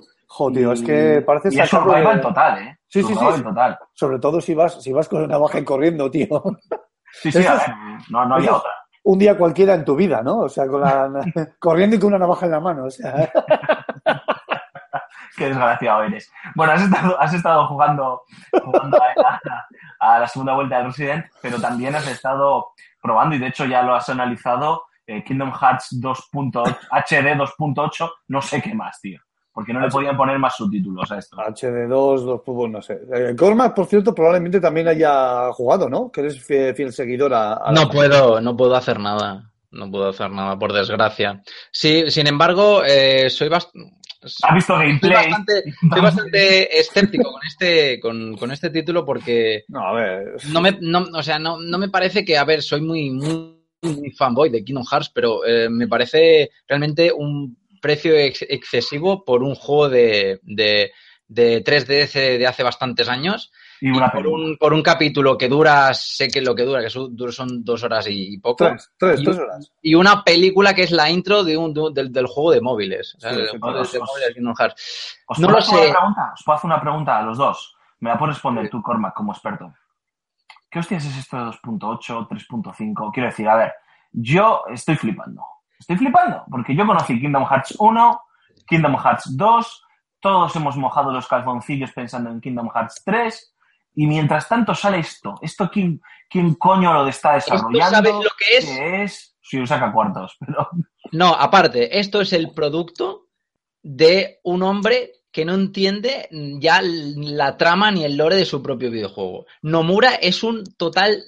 Tío, es que parece Y es sacado de- survival total, ¿eh? Sí, sí, sí. Survival total. Sobre todo si vas, si vas con navaja y corriendo, tío. Sí, sí, a ver, no, no había otra. Un día cualquiera en tu vida, ¿no? O sea, con la, corriendo y con una navaja en la mano. O sea, Qué desgraciado eres. Bueno, has estado, has estado jugando, jugando a, a- a la segunda vuelta del Resident, pero también has estado probando, y de hecho ya lo has analizado, eh, Kingdom Hearts 2.8, HD 2.8, no sé qué más, tío. Porque no le podían poner más subtítulos a esto. HD2, dos fútbol, no sé. Eh, Cormac, por cierto, probablemente también haya jugado, ¿no? Que eres fiel, fiel seguidor a, a la- No puedo, no puedo hacer nada. No puedo hacer nada, por desgracia. Sí, sin embargo, eh, soy bastante. ¿Has visto gameplay? bastante, soy bastante escéptico con este, con, con este título porque No, a ver. no me, no, o sea, no, no me parece que, a ver, soy muy, muy, muy fanboy de Kingdom Hearts, pero eh, me parece realmente un precio ex- excesivo por un juego de, de, de 3DS de hace bastantes años Y y una por película. un, por un capítulo que dura, sé que lo que dura, que son, son dos horas y, y poco. Tres, tres, Y- tres horas. Y una película que es la intro de un, de un- del, del juego de móviles. Sí, sí, de Kingdom Hearts. ¿Os no puedo lo hacer una sé. pregunta? Os puedo hacer una pregunta a los dos. Me la puedes responder tú, Cormac, como experto. ¿Qué hostias es esto de 2.8, 3.5? Quiero decir, a ver, yo estoy flipando. Estoy flipando, porque yo conocí Kingdom Hearts 1, Kingdom Hearts 2, todos hemos mojado los calzoncillos pensando en Kingdom Hearts 3, y mientras tanto sale esto. ¿Esto quién, quién coño lo está desarrollando? sabes lo que es? ¿Qué es? Sí, saca cuartos, pero... No, aparte, esto es el producto de un hombre que no entiende ya la trama ni el lore de su propio videojuego. Nomura es un total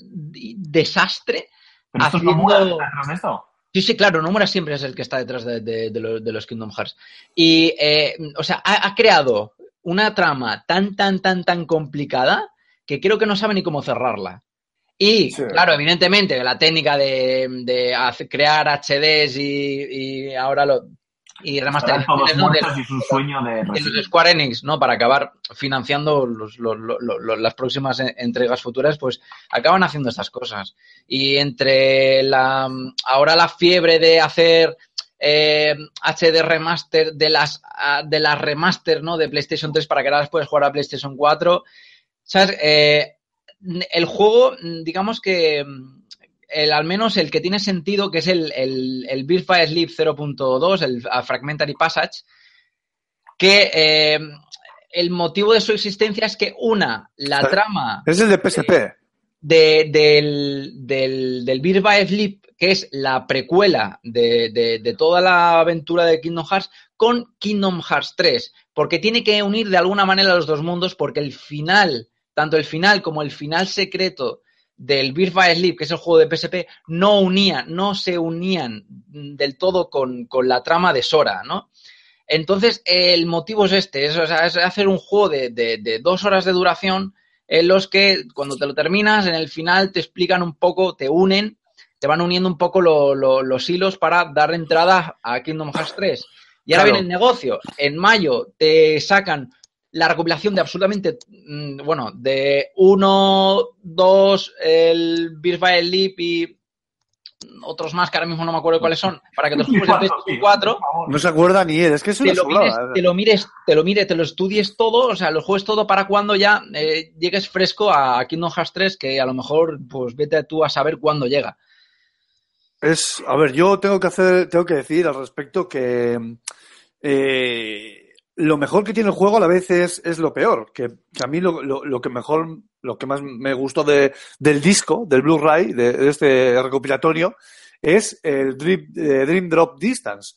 desastre. pero esto es Haciendo- Nomura, ¿está detrás de esto? Sí, sí, claro, Nomura siempre es el que está detrás de, de- de lo- de los Kingdom Hearts. Y, eh, o sea, ha, ha creado una trama tan, tan, tan, tan complicada que creo que no sabe ni cómo cerrarla. Y, Sí. claro, evidentemente, la técnica de, crear HDs y, y ahora lo. Y remasterizaciones, todos ¿no? muertos y su sueño de de. Square Enix, ¿no? Para acabar financiando los- los- los- los- las próximas en- entregas futuras, pues acaban haciendo estas cosas. Y entre la ahora la fiebre de hacer eh, HD remaster de las de las remaster, ¿no? De PlayStation 3 para que ahora las puedes jugar a PlayStation 4. ¿Sabes? Eh, el juego, digamos que el, al menos el que tiene sentido, que es el, el, el Sleep 0.2, el Fragmentary Passage, que eh, el motivo de su existencia es que una, la Sí. trama Es el de PSP. de- del, del, del by Sleep, que es la precuela de, de- de toda la aventura de Kingdom Hearts, con Kingdom Hearts 3, porque tiene que unir de alguna manera los dos mundos, porque el final, tanto el final como el final secreto del Birth by Sleep, que es el juego de PSP, no unían, no se unían del todo con, con la trama de Sora, ¿no? Entonces, el motivo es este, es, o sea, es hacer un juego de, de- de dos horas de duración en los que cuando te lo terminas, en el final te explican un poco, te unen, te van uniendo un poco lo- lo- los hilos para dar entrada a Kingdom Hearts 3. Y ahora Claro. viene el negocio. En mayo te sacan la recopilación de absolutamente, mm, bueno, de uno, dos, el by Sleep y otros más que ahora mismo no me acuerdo cuáles son, para que te los juegues en Cuatro, PlayStation tío, 4 por favor. No se acuerda ni él. Es que es una te lo, mires, sobrada. te lo mires, te lo mires, te lo estudies todo, o sea, lo juegues todo para cuando ya eh, llegues fresco a Kingdom Hearts 3, que a lo mejor, pues vete tú a saber cuándo llega. Es, a ver, yo tengo que hacer, tengo que decir al respecto que eh, lo mejor que tiene el juego a la vez es, es lo peor. Que, que a mí lo, lo- lo que mejor, lo que más me gustó de, del disco, del Blu-ray, de, de este recopilatorio, es el Dream, eh, Dream Drop Distance.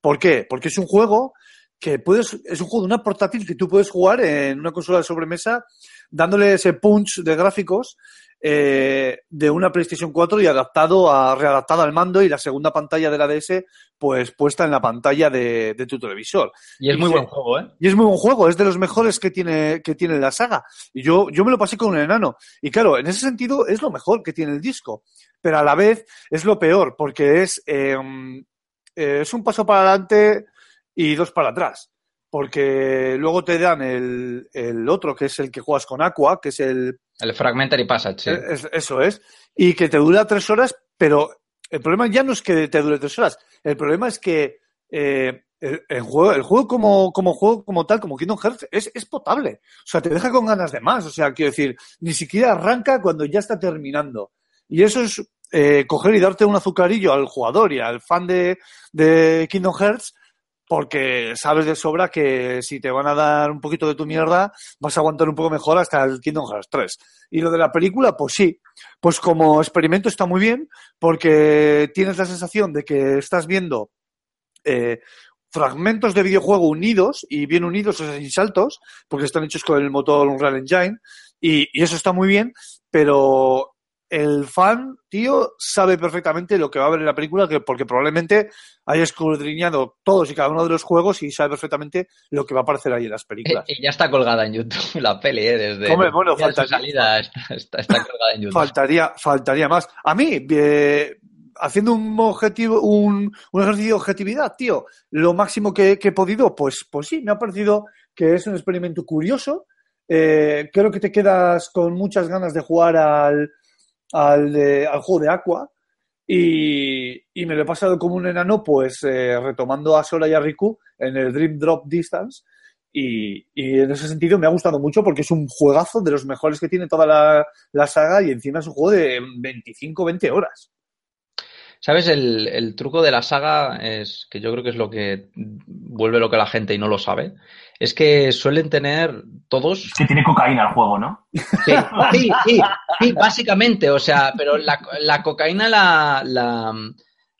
¿Por qué? Porque es un juego que puedes, es un juego de una portátil que tú puedes jugar en una consola de sobremesa dándole ese punch de gráficos eh, de una PlayStation 4 y adaptado a, readaptado al mando y la segunda pantalla de la DS pues puesta en la pantalla de, de tu televisor. Y es muy Sí. buen juego, ¿eh? Y es muy buen juego, es de los mejores que tiene, que tiene la saga. Y yo, yo me lo pasé con un enano. Y claro, en ese sentido es lo mejor que tiene el disco. Pero a la vez es lo peor, porque es, eh, eh, es un paso para adelante y dos para atrás. Porque luego te dan el, el otro, que es el que juegas con Aqua, que es el... El Fragmentary Passage, sí. es- eso es, y que te dura tres horas, pero el problema ya no es que te dure tres horas, el problema es que eh, el, el juego, el juego como, como juego como tal, como Kingdom Hearts, es, es potable. O sea, te deja con ganas de más. O sea, quiero decir, ni siquiera arranca cuando ya está terminando. Y eso es eh, coger y darte un azucarillo al jugador y al fan de, de Kingdom Hearts, porque sabes de sobra que si te van a dar un poquito de tu mierda, vas a aguantar un poco mejor hasta el Kingdom Hearts 3. Y lo de la película, pues sí, pues como experimento está muy bien, porque tienes la sensación de que estás viendo eh, fragmentos de videojuego unidos y bien unidos, o sea, sin saltos, porque están hechos con el motor Unreal Engine, y, y eso está muy bien, pero el fan, tío, sabe perfectamente lo que va a ver en la película, que, porque probablemente haya escudriñado todos y cada uno de los juegos y sabe perfectamente lo que va a aparecer ahí en las películas. Y ya está colgada en YouTube la peli, ¿eh? Desde Hombre, bueno, su salida está, está- está colgada en YouTube. Faltaría, faltaría más. A mí, eh, haciendo un objetivo, un, un ejercicio de objetividad, tío, lo máximo que, que he podido, pues, pues sí, me ha parecido que es un experimento curioso. Eh, creo que te quedas con muchas ganas de jugar al, al, de- al juego de Aqua. Y, y me lo he pasado como un enano, pues eh, retomando a Sora y a Riku en el Dream Drop Distance. Y, y en ese sentido me ha gustado mucho porque es un juegazo de los mejores que tiene toda la, la saga y encima es un juego de 25-20 horas. ¿Sabes? El, el truco de la saga es que yo creo que es lo que vuelve loca a la gente y no lo sabe. Es que suelen tener todos que tiene cocaína el juego, ¿no? Sí, sí, sí, sí, básicamente, o sea, pero la, la cocaína la, la,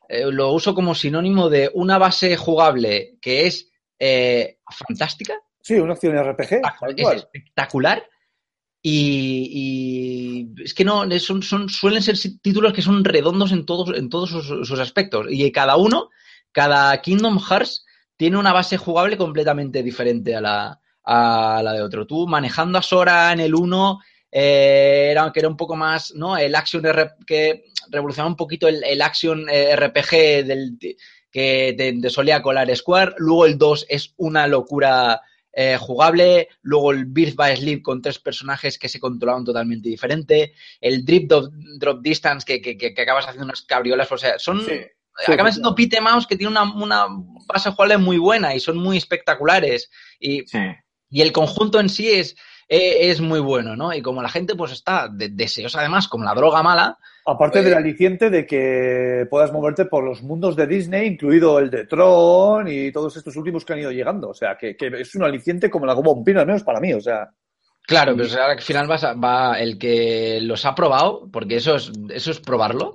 eh, lo uso como sinónimo de una base jugable que es eh, fantástica, Sí, una acción RPG. tal es espectacular y, y es que no, son, son, suelen ser títulos que son redondos en todos, en todos sus, sus aspectos y cada uno, cada Kingdom Hearts tiene una base jugable completamente diferente a la, a la de otro. Tú manejando a Sora en el 1, eh, era, que era un poco más, ¿no? El action que revolucionaba un poquito el, el action eh, RPG del, que te, solía colar Square. Luego el 2 es una locura eh, jugable. Luego el Birth by Sleep con tres personajes que se controlaban totalmente diferente. El Drip Drop, Distance que, que acabas haciendo unas cabriolas. O sea, son. Sí, sí, acaban siendo pite mouse que tiene una, una base jugable muy buena y son muy espectaculares. Y Sí. y el conjunto en sí es, eh, es muy bueno, ¿no? Y como la gente pues está de- deseosa además, como la droga mala, Aparte del aliciente de que puedas moverte por los mundos de Disney, incluido el de Tron y todos estos últimos que han ido llegando. O sea, que, que es un aliciente como la goma un pino, al menos para mí. O sea, claro, pero al final vas a- va el que los ha probado, porque eso es, eso es probarlo,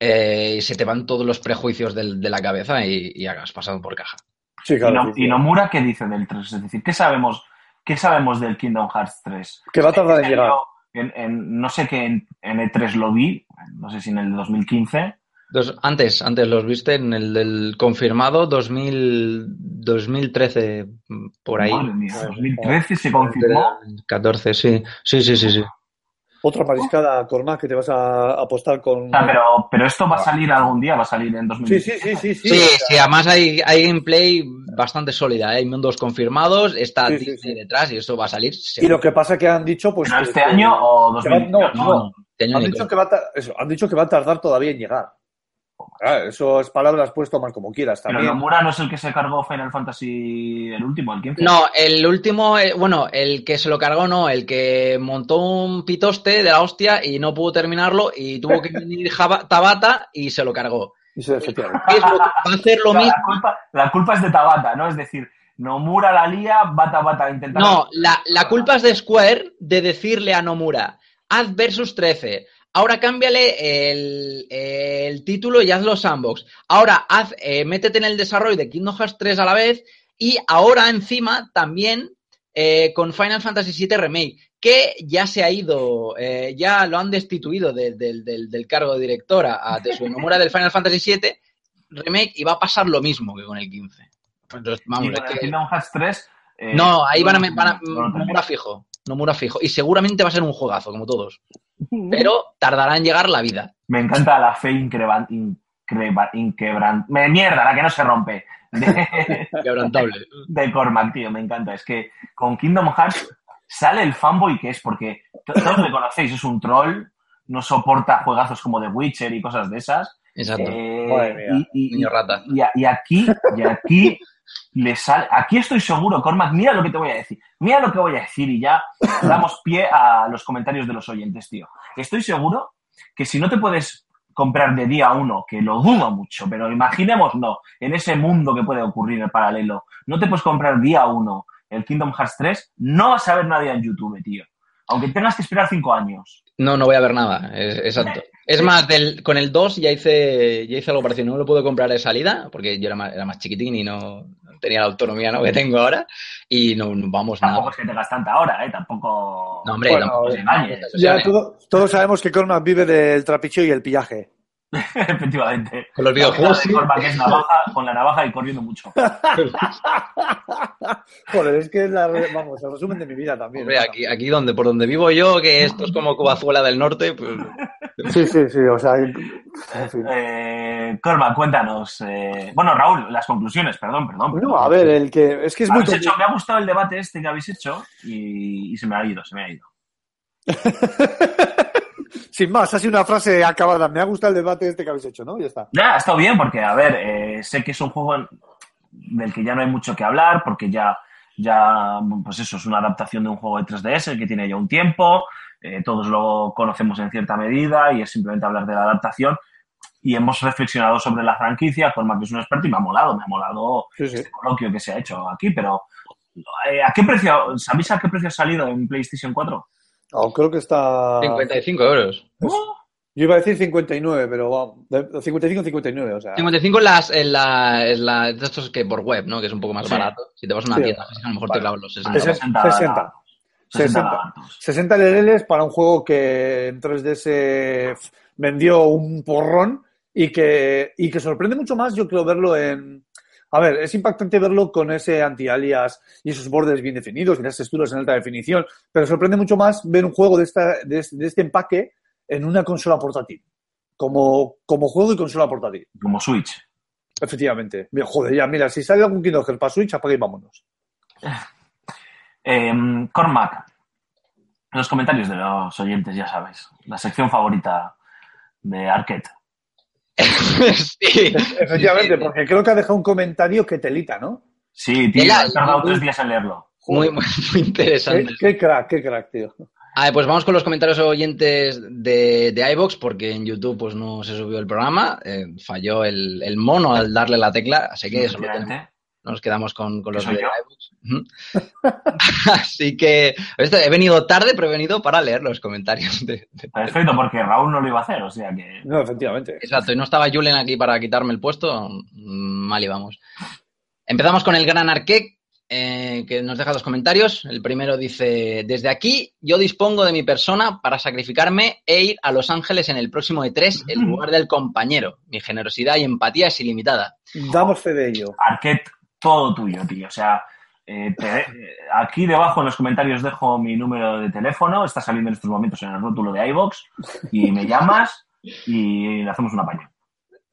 eh, y se te van todos los prejuicios del- de la cabeza y, y has pasado por caja. sí, ¿Y, claro. no- sí, sí. y Nomura qué dice del 3? Es decir, ¿qué sabemos, qué sabemos del Kingdom Hearts 3? Que va a tardar en Este llegar. en- en- no sé que en, en E3 lo vi, no sé si en el 2015. Dos- antes, antes los viste en el del confirmado 2000, 2013, por ahí. Madre mía, Madre 2013 se confirmó. 14, sí. Sí, sí, sí, sí. Otra mariscada, Cormac, que te vas a apostar con. Pero, pero esto va a salir algún día, va a salir en Sí, 2015. sí, sí, sí. sí. Sí, sea, sí, además hay, hay gameplay bastante sólida, ¿eh? hay mundos confirmados, está Sí, sí, Disney sí. detrás y eso va a salir. Y lo que pasa que han dicho, pues. ¿Pero que- este que- año o que va- 2018? no, no. Este Han dicho, que va a ta- eso, han dicho que va a tardar todavía en llegar. Claro, eso es palabras, puedes tomar como quieras Pero también. Nomura no es el que se cargó Final Fantasy el último, el 15. No, el último, eh, bueno, el que se lo cargó no, el que montó un pitoste de la hostia y no pudo terminarlo y tuvo que venir Tabata y se lo cargó. Y lo- va a hacer lo la, mismo. culpa, la culpa es de Tabata, ¿no? Es decir, Nomura la lía, Bata Bata intenta. No, la, la culpa es de Square de decirle a Nomura, haz versus 13. Ahora cámbiale el, el título y hazlo sandbox. Ahora haz, eh, métete en el desarrollo de Kingdom Hearts 3 a la vez y ahora encima también eh, con Final Fantasy VII Remake, que ya se ha ido, eh, ya lo han destituido de- del- cargo de directora a Tetsuya Nomura del Final Fantasy VII Remake y va a pasar lo mismo que con el 15. Entonces, vamos, Y es con el que- Kingdom Hearts 3. eh, no, ahí van a, van a-. Nomura fijo. Nomura fijo. Y seguramente va a ser un juegazo, como todos. Pero tardará en llegar la vida. Me encanta la fe increban- increba- inquebran- Me mierda, la que no se rompe. de, Quebrantable. de Cormac, tío, me encanta. Es que con Kingdom Hearts sale el fanboy que es, porque to- todos le conocéis, es un troll, no soporta juegazos como The Witcher y cosas de esas. Exacto. Eh, Madre mía, y, y- niño rata. y aquí, y aquí le sale, aquí estoy seguro, Cormac, mira lo que te voy a decir, mira lo que voy a decir y ya damos pie a los comentarios de los oyentes, tío. Estoy seguro que si no te puedes comprar de día uno, que lo dudo mucho, pero imaginemos no, en ese mundo que puede ocurrir en paralelo, no te puedes comprar día uno el Kingdom Hearts 3, no vas a ver nadie en YouTube, tío. Aunque tengas que esperar cinco años. No, no voy a ver nada, es- exacto. Es más, del, con el 2 ya hice, ya hice algo parecido. No me lo pude comprar de salida, porque yo era más, era más chiquitín y no tenía la autonomía ¿no? que tengo ahora. Y no, no vamos Tampoco nada. es que tengas tanta hora, ¿eh? Tampoco... No, hombre, Bueno, tampoco eh, se. Ya todo- todos sabemos que Cormac vive del trapicheo y el pillaje. Efectivamente. Con los videojuegos, sí. es navaja, con la navaja y corriendo mucho. Joder, es que es la, vamos, el resumen de mi vida también. Hombre, aquí, aquí donde, por donde vivo yo, que esto es como Covazuela del Norte, pues Sí, sí, sí, o sea, en fin. Eh, Cormac, cuéntanos. eh, bueno, Raúl, las conclusiones, perdón, perdón. perdón. No, a ver, el que es que es muy hecho- me ha gustado el debate este que habéis hecho y, y se me ha ido, se me ha ido. Sin más, ha sido una frase acabada. Me ha gustado el debate este que habéis hecho, ¿no? Ya está. Ya, ha estado bien porque, a ver, eh, sé que es un juego en- del que ya no hay mucho que hablar porque ya, ya, pues eso, es una adaptación de un juego de 3DS que tiene ya un tiempo, eh, todos lo conocemos en cierta medida y es simplemente hablar de la adaptación y hemos reflexionado sobre la franquicia, Cormac es un experto y me ha molado, me ha molado Sí, sí. este coloquio que se ha hecho aquí, pero eh, ¿a qué precio, sabéis a qué precio ha salido en PlayStation 4? Oh, creo que está. 55 euros. Yo iba a decir 59, pero vamos, de 55 59, o sea. 55 en las, en la, en la, de estos que por web, ¿no? Que es un poco más Sí. barato. Si te vas a una Sí. tienda, a lo mejor te clavas los 60. Sesen- 60. 60. 60 60. lagartos. 60 LLs para un juego que en 3D se f- vendió un porrón y que, y que sorprende mucho más, yo creo, verlo en... A ver, es impactante verlo con ese anti-alias y esos bordes bien definidos y las texturas en alta definición, pero sorprende mucho más ver un juego de, esta, de, este, de este empaque en una consola portátil, como, como juego y consola portátil, Como Switch. efectivamente. Mira, Joder, ya, mira, si sale algún Kingdom Hearts para Switch, apaga y vámonos. Eh, Cormac, los comentarios de los oyentes, ya sabes. La sección favorita de Arquette. sí. Efectivamente, porque creo que ha dejado un comentario que telita, ¿no? Sí, tío, he tardado muy- tres días en leerlo. Muy, muy, muy interesante. qué crack, qué crack, tío. Ah, pues vamos con los comentarios oyentes de, de iVox, porque en YouTube pues no se subió el programa. eh, falló el, el mono al darle la tecla, así que eso lo tenemos. Nos quedamos con, con ¿Que los. Así que esto, he venido tarde, pero he venido para leer los comentarios. De, de- Perfecto, porque Raúl no lo iba a hacer, o sea que. No, efectivamente. Exacto, y no estaba Julen aquí para quitarme el puesto. mm, Mal íbamos. Empezamos con el gran Arquec, eh, que nos deja dos comentarios. El primero dice: Desde aquí, yo dispongo de mi persona para sacrificarme e ir a Los Ángeles en el próximo E3 en lugar del compañero. Mi generosidad y empatía es ilimitada. Damos fe de ello. Arquette, todo tuyo, tío. O sea, eh, te- eh, aquí debajo en los comentarios dejo mi número de teléfono. Está saliendo en estos momentos en el rótulo de iBox. Y me llamas y le hacemos un apaño.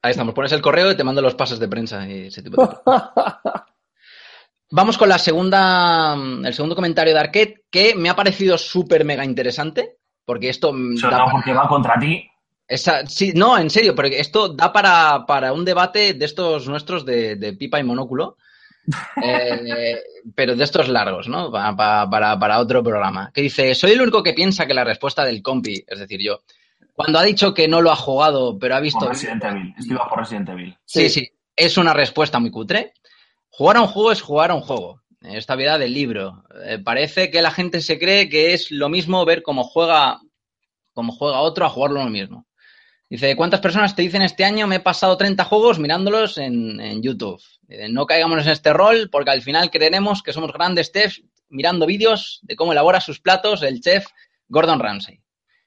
Ahí estamos, pones el correo y te mando los pases de prensa y ese tipo de cosas. Vamos con la segunda, el segundo comentario de Arquette, que me ha parecido súper mega interesante, porque esto mm, Sobre da para- porque va contra ti. esa- sí, no, en serio, porque esto da para, para un debate de estos nuestros de, de pipa y monóculo, eh, pero de estos largos, ¿no? Pa- pa- para, para otro programa. Que dice, soy el único que piensa que la respuesta del compi, es decir, yo, cuando ha dicho que no lo ha jugado, pero ha visto... Por Resident Evil. Iba por Resident Evil. Sí, sí, es una respuesta muy cutre. Jugar a un juego es jugar a un juego. Esta vida del libro. Eh, parece que la gente se cree que es lo mismo ver cómo juega, cómo juega otro a jugarlo lo mismo. Dice, ¿cuántas personas te dicen este año me he pasado 30 juegos mirándolos en, en YouTube? Dice, no caigamos en este rol porque al final creeremos que somos grandes chefs mirando vídeos de cómo elabora sus platos el chef Gordon Ramsay.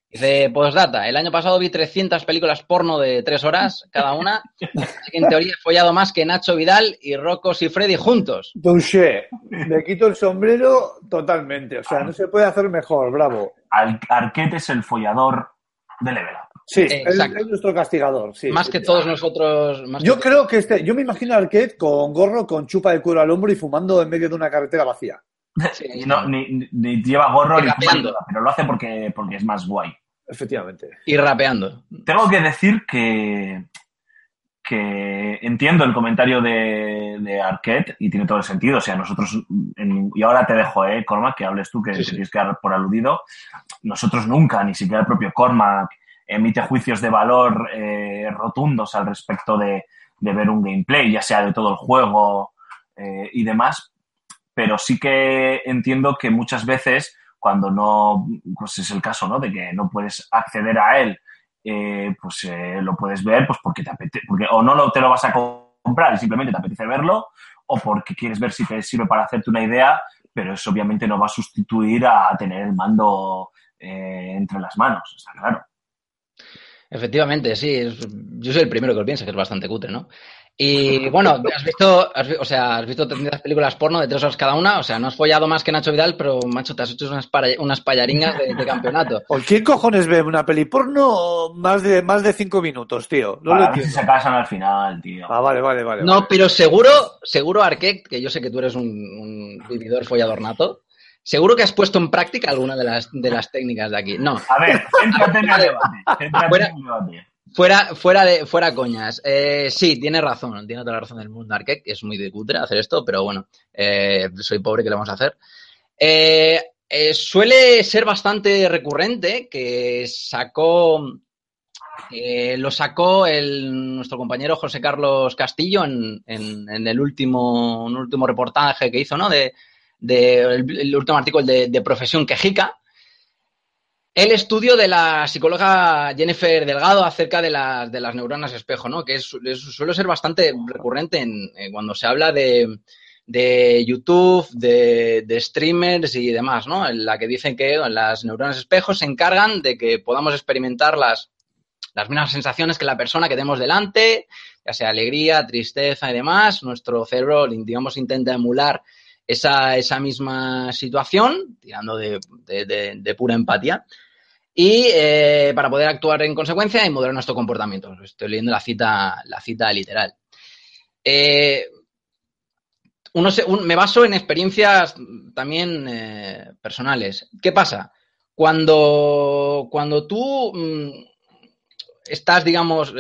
Dice, postdata, el año pasado vi 300 películas porno de 3 horas cada una, así que en teoría he follado más que Nacho Vidal y Rocos y Freddy juntos. Touché. Me quito el sombrero totalmente. O sea, no se puede hacer mejor, bravo. Al- Arquette es el follador de Level Up. Sí, Eh, es, exacto. es nuestro castigador. Sí, más sí, que sí. todos nosotros. Más Yo que- creo que este, yo me imagino a Arquette con gorro, con chupa de cuero al hombro y fumando en medio de una carretera vacía. Y no, ni, lleva gorro ni nada, pero lo hace porque, porque es más guay. Efectivamente. Y rapeando. Tengo que decir que, que entiendo el comentario de, de Arquette y tiene todo el sentido. O sea, nosotros, en- y ahora te dejo, eh, Cormac, que hables tú, que Sí, te sí. tienes que dar por aludido. Nosotros nunca, ni siquiera el propio Cormac, emite juicios de valor eh, rotundos al respecto de, de ver un gameplay, ya sea de todo el juego eh, y demás. Pero sí que entiendo que muchas veces, cuando no, pues es el caso, ¿no? De que no puedes acceder a él eh, pues eh, lo puedes ver pues porque te apetece, porque o no lo, te lo vas a comprar y simplemente te apetece verlo, o porque quieres ver si te sirve para hacerte una idea, pero eso obviamente no va a sustituir a tener el mando entre las manos, está claro. Efectivamente, sí. es- yo soy el primero que lo piensa, que es bastante cutre, ¿no? Y bueno, has visto, has o sea, has visto 300 películas porno de tres horas cada una, o sea, no has follado más que Nacho Vidal, pero macho, te has hecho unas, para- unas payaringas de, de campeonato. ¿O quién cojones ve una peli porno más de, más de cinco minutos, tío? No lo Para si entiendo. se casan al final, tío. Ah, vale, vale, vale. No, vale. pero seguro, seguro, Arquette, que yo sé que tú eres un, un vividor follador nato, seguro que has puesto en práctica alguna de las, de las técnicas de aquí. No, A ver, céntrate en el debate. Fuera- en el debate. Fuera, fuera de, fuera coñas. Eh, sí, tiene razón, tiene toda la razón del mundo Arquette, que es muy de cutre hacer esto, pero bueno, eh, soy pobre, ¿qué le vamos a hacer? Eh, suele ser bastante recurrente que sacó, lo sacó el, nuestro compañero José Carlos Castillo en, en- en el último, un último reportaje que hizo, ¿no? De, de- el, último artículo de, de Profesión Quejica, el estudio de la psicóloga Jennifer Delgado acerca de las, de las neuronas espejo, ¿no? Que suele ser bastante recurrente en, en cuando se habla de, de YouTube, de, de streamers y demás, ¿no? En la que dicen que las neuronas espejo se encargan de que podamos experimentar las, las mismas sensaciones que la persona que tenemos delante, ya sea alegría, tristeza y demás. Nuestro cerebro, digamos, intenta emular esa, esa misma situación, tirando de, pura empatía, y eh, para poder actuar en consecuencia y moderar nuestro comportamiento. Estoy leyendo la cita, la cita literal. Eh, uno me baso en experiencias también eh, personales. ¿Qué pasa? Cuando, cuando tú mm, estás, digamos,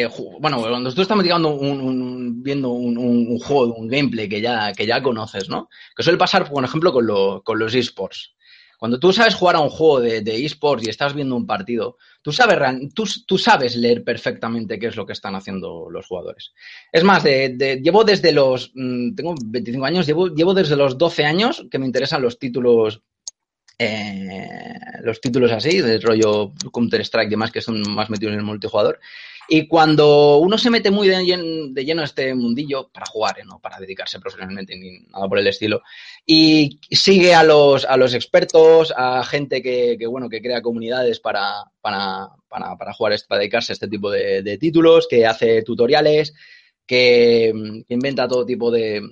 eh, bueno, cuando tú estás digamos, un- viendo un, un- juego, un gameplay que ya, que ya conoces, ¿no? Que suele pasar, por ejemplo, con, lo- con los esports. Cuando tú sabes jugar a un juego de, esports y estás viendo un partido, tú sabes, tú, sabes leer perfectamente qué es lo que están haciendo los jugadores. Es más, llevo desde los, mm, tengo 25 años, llevo, llevo desde los 12 años que me interesan los títulos, eh, los títulos así, del rollo Counter-Strike y demás, que son más metidos en el multijugador. Y cuando uno se mete muy de llen- de lleno a este mundillo, para jugar, ¿eh? no para dedicarse profesionalmente ni nada por el estilo, y sigue a los, a los expertos, a gente que, bueno, que crea comunidades para, para, para, jugar, este- para dedicarse a este tipo de, títulos, que hace tutoriales, que, que inventa todo tipo de,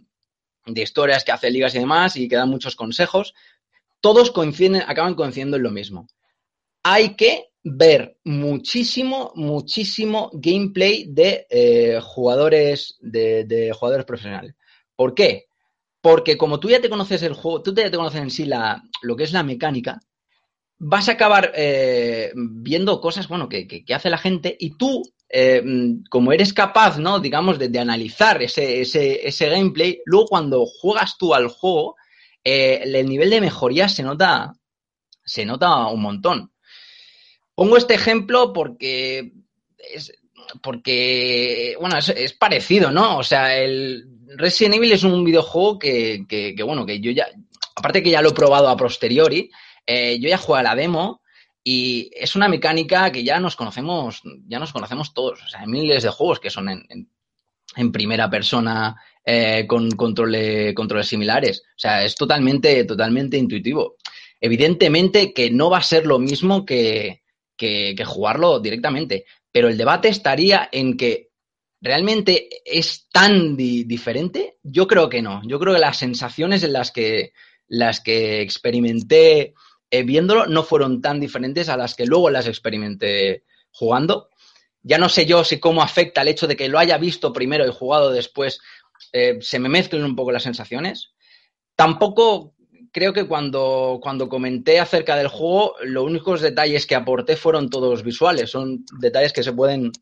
de historias, que hace ligas y demás, y que da muchos consejos, todos coinciden, acaban coincidiendo en lo mismo. Hay que ver muchísimo, muchísimo gameplay de eh, jugadores, de, jugadores profesionales. ¿Por qué? Porque como tú ya te conoces el juego, tú ya te conoces en sí la, lo que es la mecánica, vas a acabar eh, viendo cosas, bueno, que, que- hace la gente y tú, eh, como eres capaz, ¿no? Digamos, de, analizar ese, ese gameplay, luego cuando juegas tú al juego, eh, el nivel de mejoría se nota, se nota un montón. Pongo este ejemplo porque es, porque, bueno, es, parecido, ¿no? O sea, el Resident Evil es un videojuego que, que- bueno, que yo ya, aparte que ya lo he probado a posteriori, eh, yo ya jugué a la demo y es una mecánica que ya nos conocemos, ya nos conocemos todos. O sea, hay miles de juegos que son en primera persona eh, con controle- controles similares. O sea, es totalmente, totalmente intuitivo. Evidentemente que no va a ser lo mismo que, que- jugarlo directamente, pero el debate estaría en que realmente es tan di- diferente. Yo creo que no. Yo creo que las sensaciones en las que, las que experimenté eh, viéndolo no fueron tan diferentes a las que luego las experimenté jugando. Ya no sé yo si cómo afecta el hecho de que lo haya visto primero y jugado después, eh, se me mezclen un poco las sensaciones. Tampoco creo que cuando, cuando comenté acerca del juego, los únicos detalles que aporté fueron todos visuales. Son detalles que se pueden,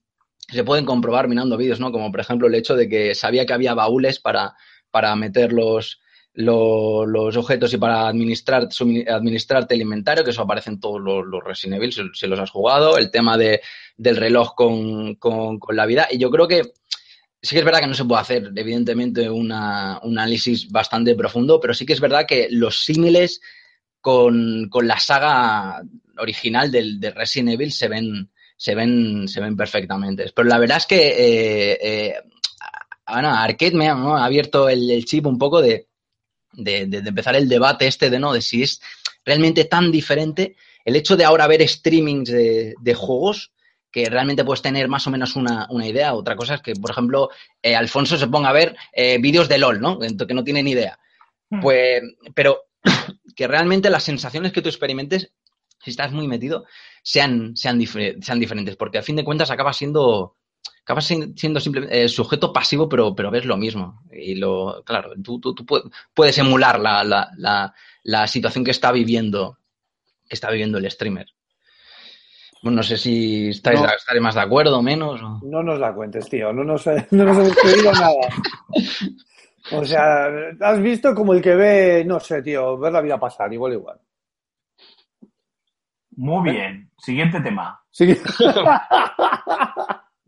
se pueden comprobar mirando vídeos, ¿no? Como por ejemplo el hecho de que sabía que había baúles para, para meter los, lo- los objetos y para administrar, administrarte el inventario, que eso aparece en todos los, los Resident Evil, si, si los has jugado, el tema de, del reloj con, con- con la vida. Y yo creo que sí que es verdad que no se puede hacer, evidentemente, una- un análisis bastante profundo, pero sí que es verdad que los símiles con, con la saga original del, de Resident Evil se ven, se ven, se ven perfectamente. Pero la verdad es que eh, eh, bueno, Arcade me ha, abierto el, chip un poco de, de, empezar el debate este de no, de si es realmente tan diferente el hecho de ahora ver streamings de juegos que realmente puedes tener más o menos una, una idea. Otra cosa es que, por ejemplo, eh, Alfonso se ponga a ver eh, vídeos de LOL, ¿no? Que no tiene ni idea. Pues, pero que realmente las sensaciones que tú experimentes, si estás muy metido, sean, sean, difer- sean diferentes, porque a fin de cuentas acaba siendo acabas siendo simplemente eh, sujeto pasivo, pero, pero ves lo mismo. Y lo, claro, tú, tú- tú pu- puedes emular la, la- la- la situación que está viviendo, que está viviendo el streamer. Bueno, no sé si estáis, No. estaréis más de acuerdo o menos. o- No nos la cuentes, tío. No nos, no nos hemos creído nada. O sea, has visto como el que ve, no sé, tío, ver la vida pasar, igual, igual. Muy bien. Siguiente tema. Sí.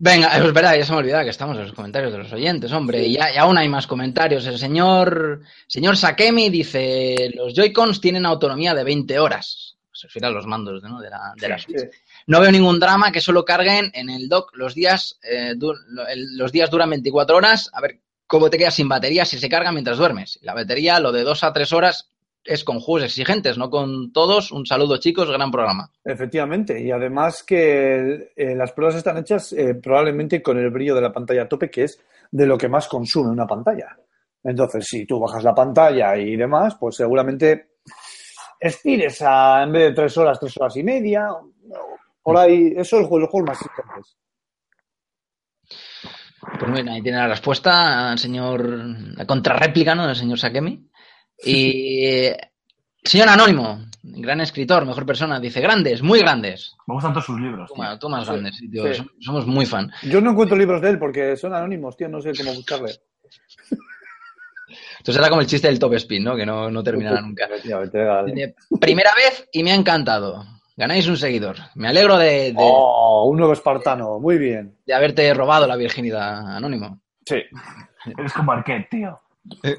Venga, es verdad, ya se me olvidaba que estamos en los comentarios de los oyentes, hombre. Y, ya- y aún hay más comentarios. El señor, señor Sakemi dice: Los Joy-Cons tienen autonomía de 20 horas. Se refiere a los mandos ¿no? de la, de la Switch. Sí. No veo ningún drama que solo carguen en el dock los días, eh, du- los días duran 24 horas. A ver cómo te quedas sin batería si se carga mientras duermes. La batería, lo de 2 a 3 horas, es con juegos exigentes, no con todos. Un saludo, chicos, gran programa. Efectivamente, y además que eh, las pruebas están hechas eh, probablemente con el brillo de la pantalla a tope, que es de lo que más consume una pantalla. Entonces, si tú bajas la pantalla y demás, pues seguramente estires a, en vez de tres horas, tres horas y media, por ahí, eso es el juego, los juegos más exigentes. Pues bien, ahí tiene la respuesta, señor, la contrarréplica, ¿no? Del señor Sakemi. Y señor Anónimo, gran escritor, mejor persona, dice grandes, muy grandes. Me gustan todos sus libros. Más- tú más Sí, grandes, sí, tío, sí. som- somos muy fan. Yo no encuentro libros de él porque son anónimos, tío, no sé cómo buscarle. Entonces era como el chiste del top spin, ¿no? Que no, no terminará nunca. Primera vez y me ha encantado. Ganáis un seguidor. Me alegro de, de- Oh, un nuevo espartano, muy bien. de haberte robado la virginidad, Anónimo. Sí. Eres como Arquette, tío.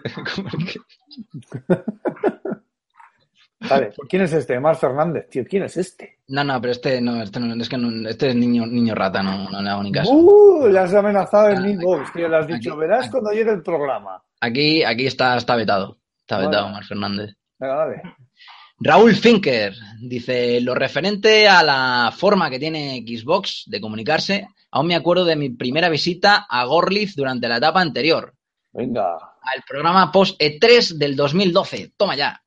Vale, ¿quién es este? Mar Fernández, tío, ¿quién es este? No, no, pero este no, este no, es que no- este es niño, niño rata, no, no le hago ni caso. Uh, le has amenazado en Ah, mi box, tío, le has dicho, aquí- verás aquí. cuando llegue el programa. Aquí, aquí está, está vetado. Está vetado, Mar Fernández. Venga, dale. Raúl Finker dice, lo referente a la forma que tiene Xbox de comunicarse, aún me acuerdo de mi primera visita a Gorlitz durante la etapa anterior, Venga. al programa post E3 del 2012, toma ya,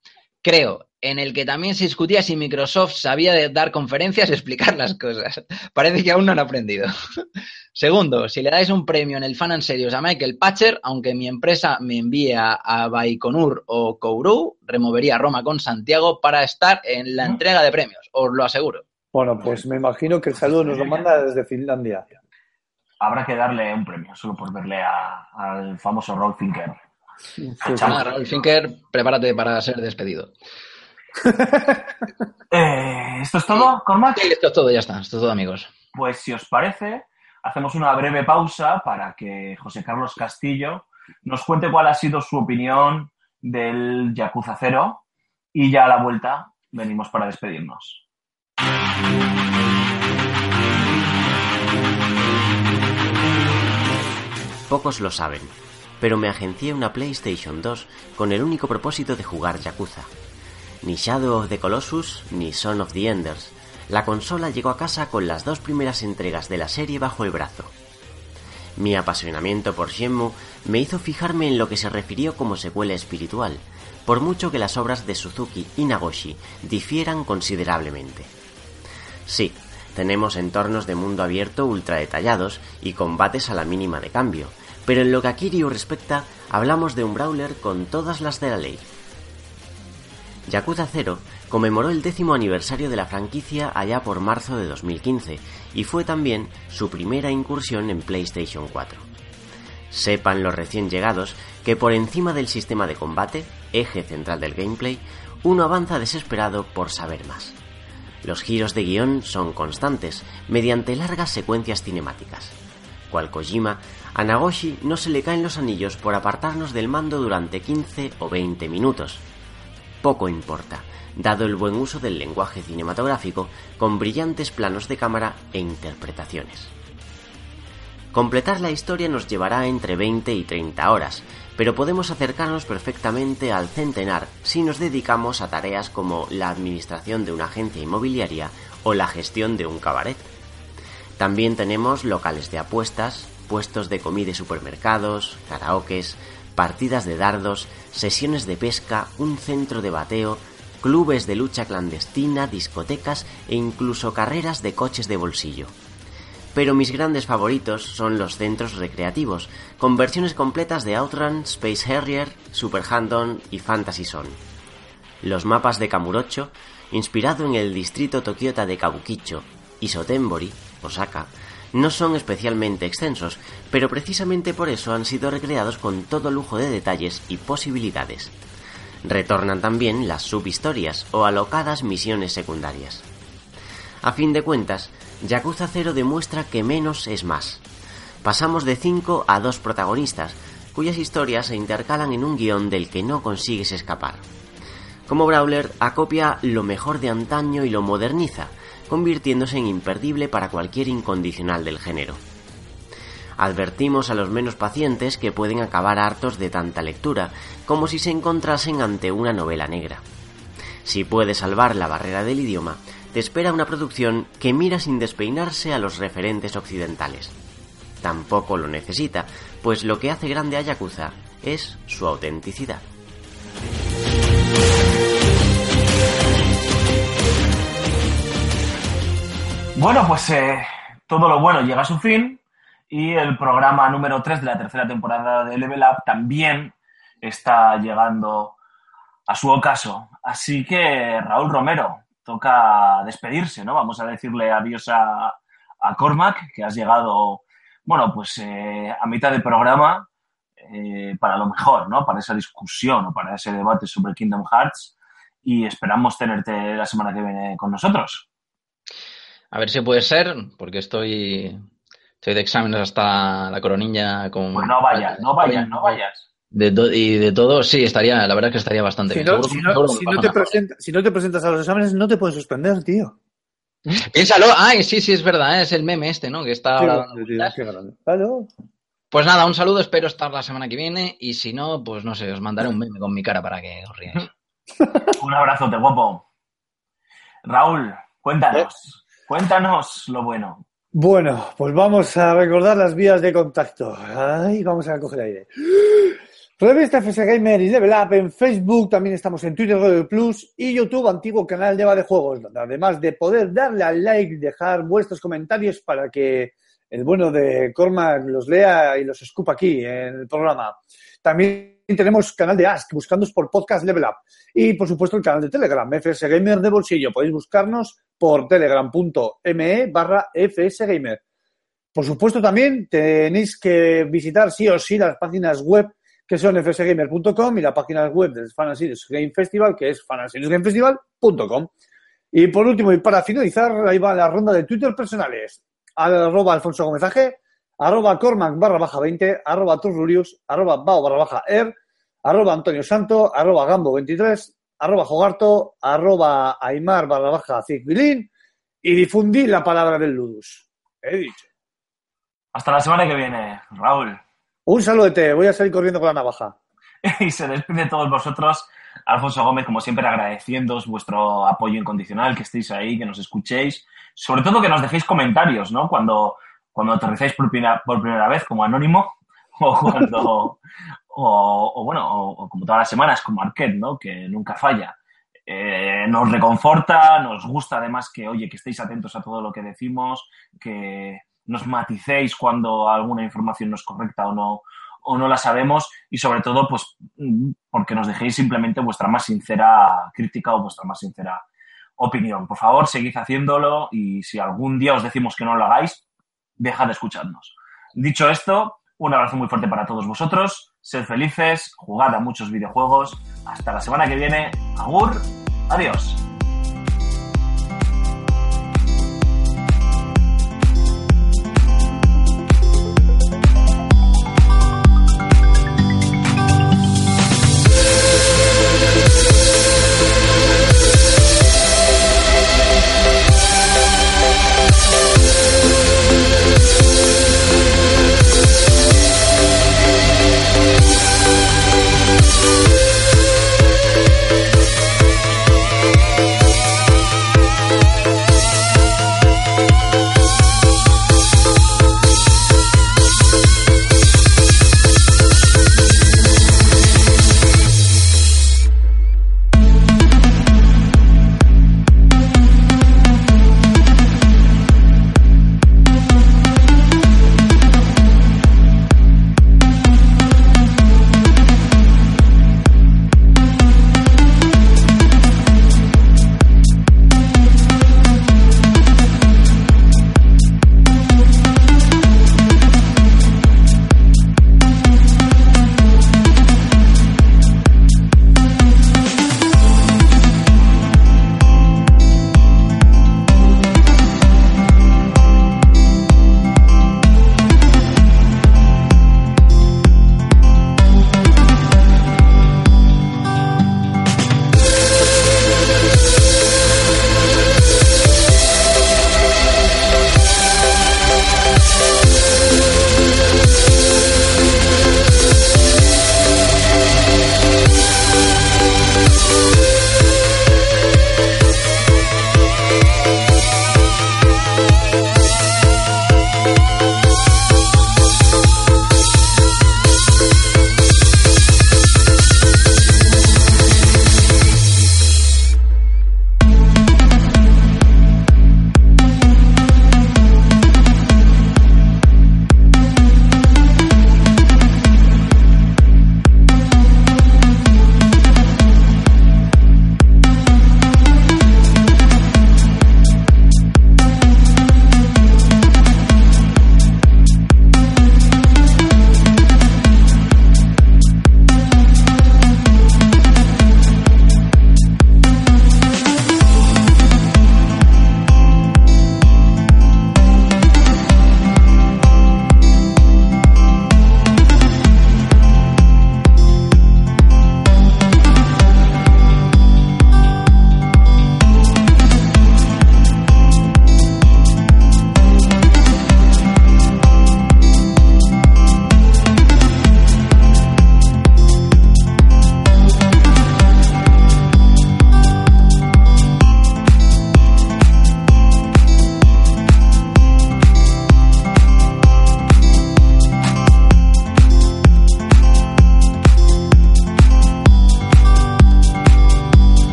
creo, en el que también se discutía si Microsoft sabía de dar conferencias y explicar las cosas. Parece que aún no han aprendido. Segundo, si le dais un premio en el Fan and Serious a Michael Patcher, aunque mi empresa me envíe a, Baikonur o Kourou, removería Roma con Santiago para estar en la entrega de premios, os lo aseguro. Bueno, pues me imagino que el saludo nos lo manda desde Finlandia. Habrá que darle un premio solo por verle a- al famoso Roll Finker. Sí, Nada, Raúl Finker, prepárate para ser despedido. Eh, ¿Esto es todo, Cormac? Sí, esto es todo, ya está, esto es todo, amigos. Pues si os parece, hacemos una breve pausa para que José Carlos Castillo nos cuente cuál ha sido su opinión del Yakuza 0 y ya a la vuelta venimos para despedirnos. Pocos lo saben, pero me agencié una PlayStation 2 con el único propósito de jugar Yakuza. Ni Shadow of the Colossus ni Son of the Enders. La consola llegó a casa con las dos primeras entregas de la serie bajo el brazo. Mi apasionamiento por Shenmue me hizo fijarme en lo que se refirió como secuela espiritual, por mucho que las obras de Suzuki y Nagoshi difieran considerablemente. Sí, tenemos entornos de mundo abierto ultra detallados y combates a la mínima de cambio, pero en lo que a Kiryu respecta, hablamos de un brawler con todas las de la ley. Yakuza 0 conmemoró el décimo aniversario de la franquicia allá por marzo de 2015 y fue también su primera incursión en PlayStation 4. Sepan los recién llegados que por encima del sistema de combate, eje central del gameplay, uno avanza desesperado por saber más. Los giros de guion son constantes, mediante largas secuencias cinemáticas. Cual Kojima, a Nagoshi no se le caen los anillos por apartarnos del mando durante 15 o 20 minutos. Poco importa, dado el buen uso del lenguaje cinematográfico con brillantes planos de cámara e interpretaciones. Completar la historia nos llevará entre 20 y 30 horas, pero podemos acercarnos perfectamente al centenar si nos dedicamos a tareas como la administración de una agencia inmobiliaria o la gestión de un cabaret. También tenemos locales de apuestas, puestos de comida supermercados, karaokes, partidas de dardos, sesiones de pesca, un centro de bateo, clubes de lucha clandestina, discotecas e incluso carreras de coches de bolsillo. Pero mis grandes favoritos son los centros recreativos, con versiones completas de Outrun, Space Harrier, Super Hand-On y Fantasy Zone. Los mapas de Kamurocho, inspirado en el distrito Tokiota de Kabukicho y Sotenbori, Osaka, no son especialmente extensos, pero precisamente por eso han sido recreados con todo lujo de detalles y posibilidades. Retornan también las subhistorias o alocadas misiones secundarias. A fin de cuentas, Yakuza 0 demuestra que menos es más. Pasamos de 5 a 2 protagonistas, cuyas historias se intercalan en un guion del que no consigues escapar. Como Brawler, acopia lo mejor de antaño y lo moderniza, convirtiéndose en imperdible para cualquier incondicional del género. Advertimos a los menos pacientes que pueden acabar hartos de tanta lectura, como si se encontrasen ante una novela negra. Si puede salvar la barrera del idioma, te espera una producción que mira sin despeinarse a los referentes occidentales. Tampoco lo necesita, pues lo que hace grande a Yakuza es su autenticidad. Bueno, pues eh, todo lo bueno llega a su fin y el programa número 3 de la tercera temporada de Level Up también está llegando a su ocaso. Así que, Raúl Romero, toca despedirse, ¿no? Vamos a decirle adiós a, Cormac, que has llegado, bueno, pues eh, a mitad del programa eh, para lo mejor, ¿no? Para esa discusión o para ese debate sobre Kingdom Hearts y esperamos tenerte la semana que viene con nosotros. A ver si puede ser, porque estoy, estoy de exámenes hasta la coronilla con... Pues no vayas, no vayas, no vayas. De y de todo, sí, estaría, la verdad es que estaría bastante Si bien. no, si no- si te nada. presenta- si no te presentas a los exámenes, no te pueden suspender, tío. Piénsalo, ay, sí, sí, es verdad, es el meme este, ¿no? Que está ahora tío. Claro. Pues nada, un saludo, espero estar la semana que viene y si no, pues no sé, os mandaré un meme con mi cara para que os riáis. Un abrazote, guapo. Raúl, cuéntanos, cuéntanos lo bueno. Bueno, pues vamos a recordar las vías de contacto. Ay, vamos a coger aire. Revista FS Gamer y Level Up en Facebook, también estamos en Twitter, Radio Plus y YouTube, antiguo canal de Eva de Juegos, además de poder darle al like, dejar vuestros comentarios para que el bueno de Cormac los lea y los escupa aquí en el programa. También tenemos canal de Ask, buscándonos por podcast Level Up. Y por supuesto el canal de Telegram, FS Gamer de bolsillo. Podéis buscarnos por telegram.me barra fsgamer. Por supuesto también tenéis que visitar sí o sí las páginas web que son fsgamer.com y la página web del Fan Series Game Festival que es fanaseriesgamefestival.com. Y por último, y para finalizar, ahí va la ronda de Twitter personales. Arroba Alfonso Gómez AG, arroba Cormac barra baja 20, arroba Turrurius, arroba Bao barra baja Er, arroba Antonio Santo, arroba Gambo 23, arroba Jogarto, arroba Aymar barra baja Zigbilín y difundí la palabra del Ludus. He dicho. Hasta la semana que viene, Raúl. Un saludete, voy a salir corriendo con la navaja. Y se despide de todos vosotros, Alfonso Gómez, como siempre, agradeciéndoos vuestro apoyo incondicional, que estéis ahí, que nos escuchéis, sobre todo que nos dejéis comentarios, ¿no? Cuando, cuando aterrizáis por primera, por primera vez como anónimo o cuando, o, bueno, o, como todas las semanas, como Arquette, ¿no? Que nunca falla. Eh, nos reconforta, nos gusta además que, oye, que estéis atentos a todo lo que decimos, que nos maticéis cuando alguna información no es correcta o no, o no la sabemos y sobre todo, pues, porque nos dejéis simplemente vuestra más sincera crítica o vuestra más sincera opinión. Por favor, seguid haciéndolo y si algún día os decimos que no lo hagáis, dejad de escucharnos. Dicho esto, un abrazo muy fuerte para todos vosotros. Sed felices, jugad a muchos videojuegos. Hasta la semana que viene. Agur. Adiós.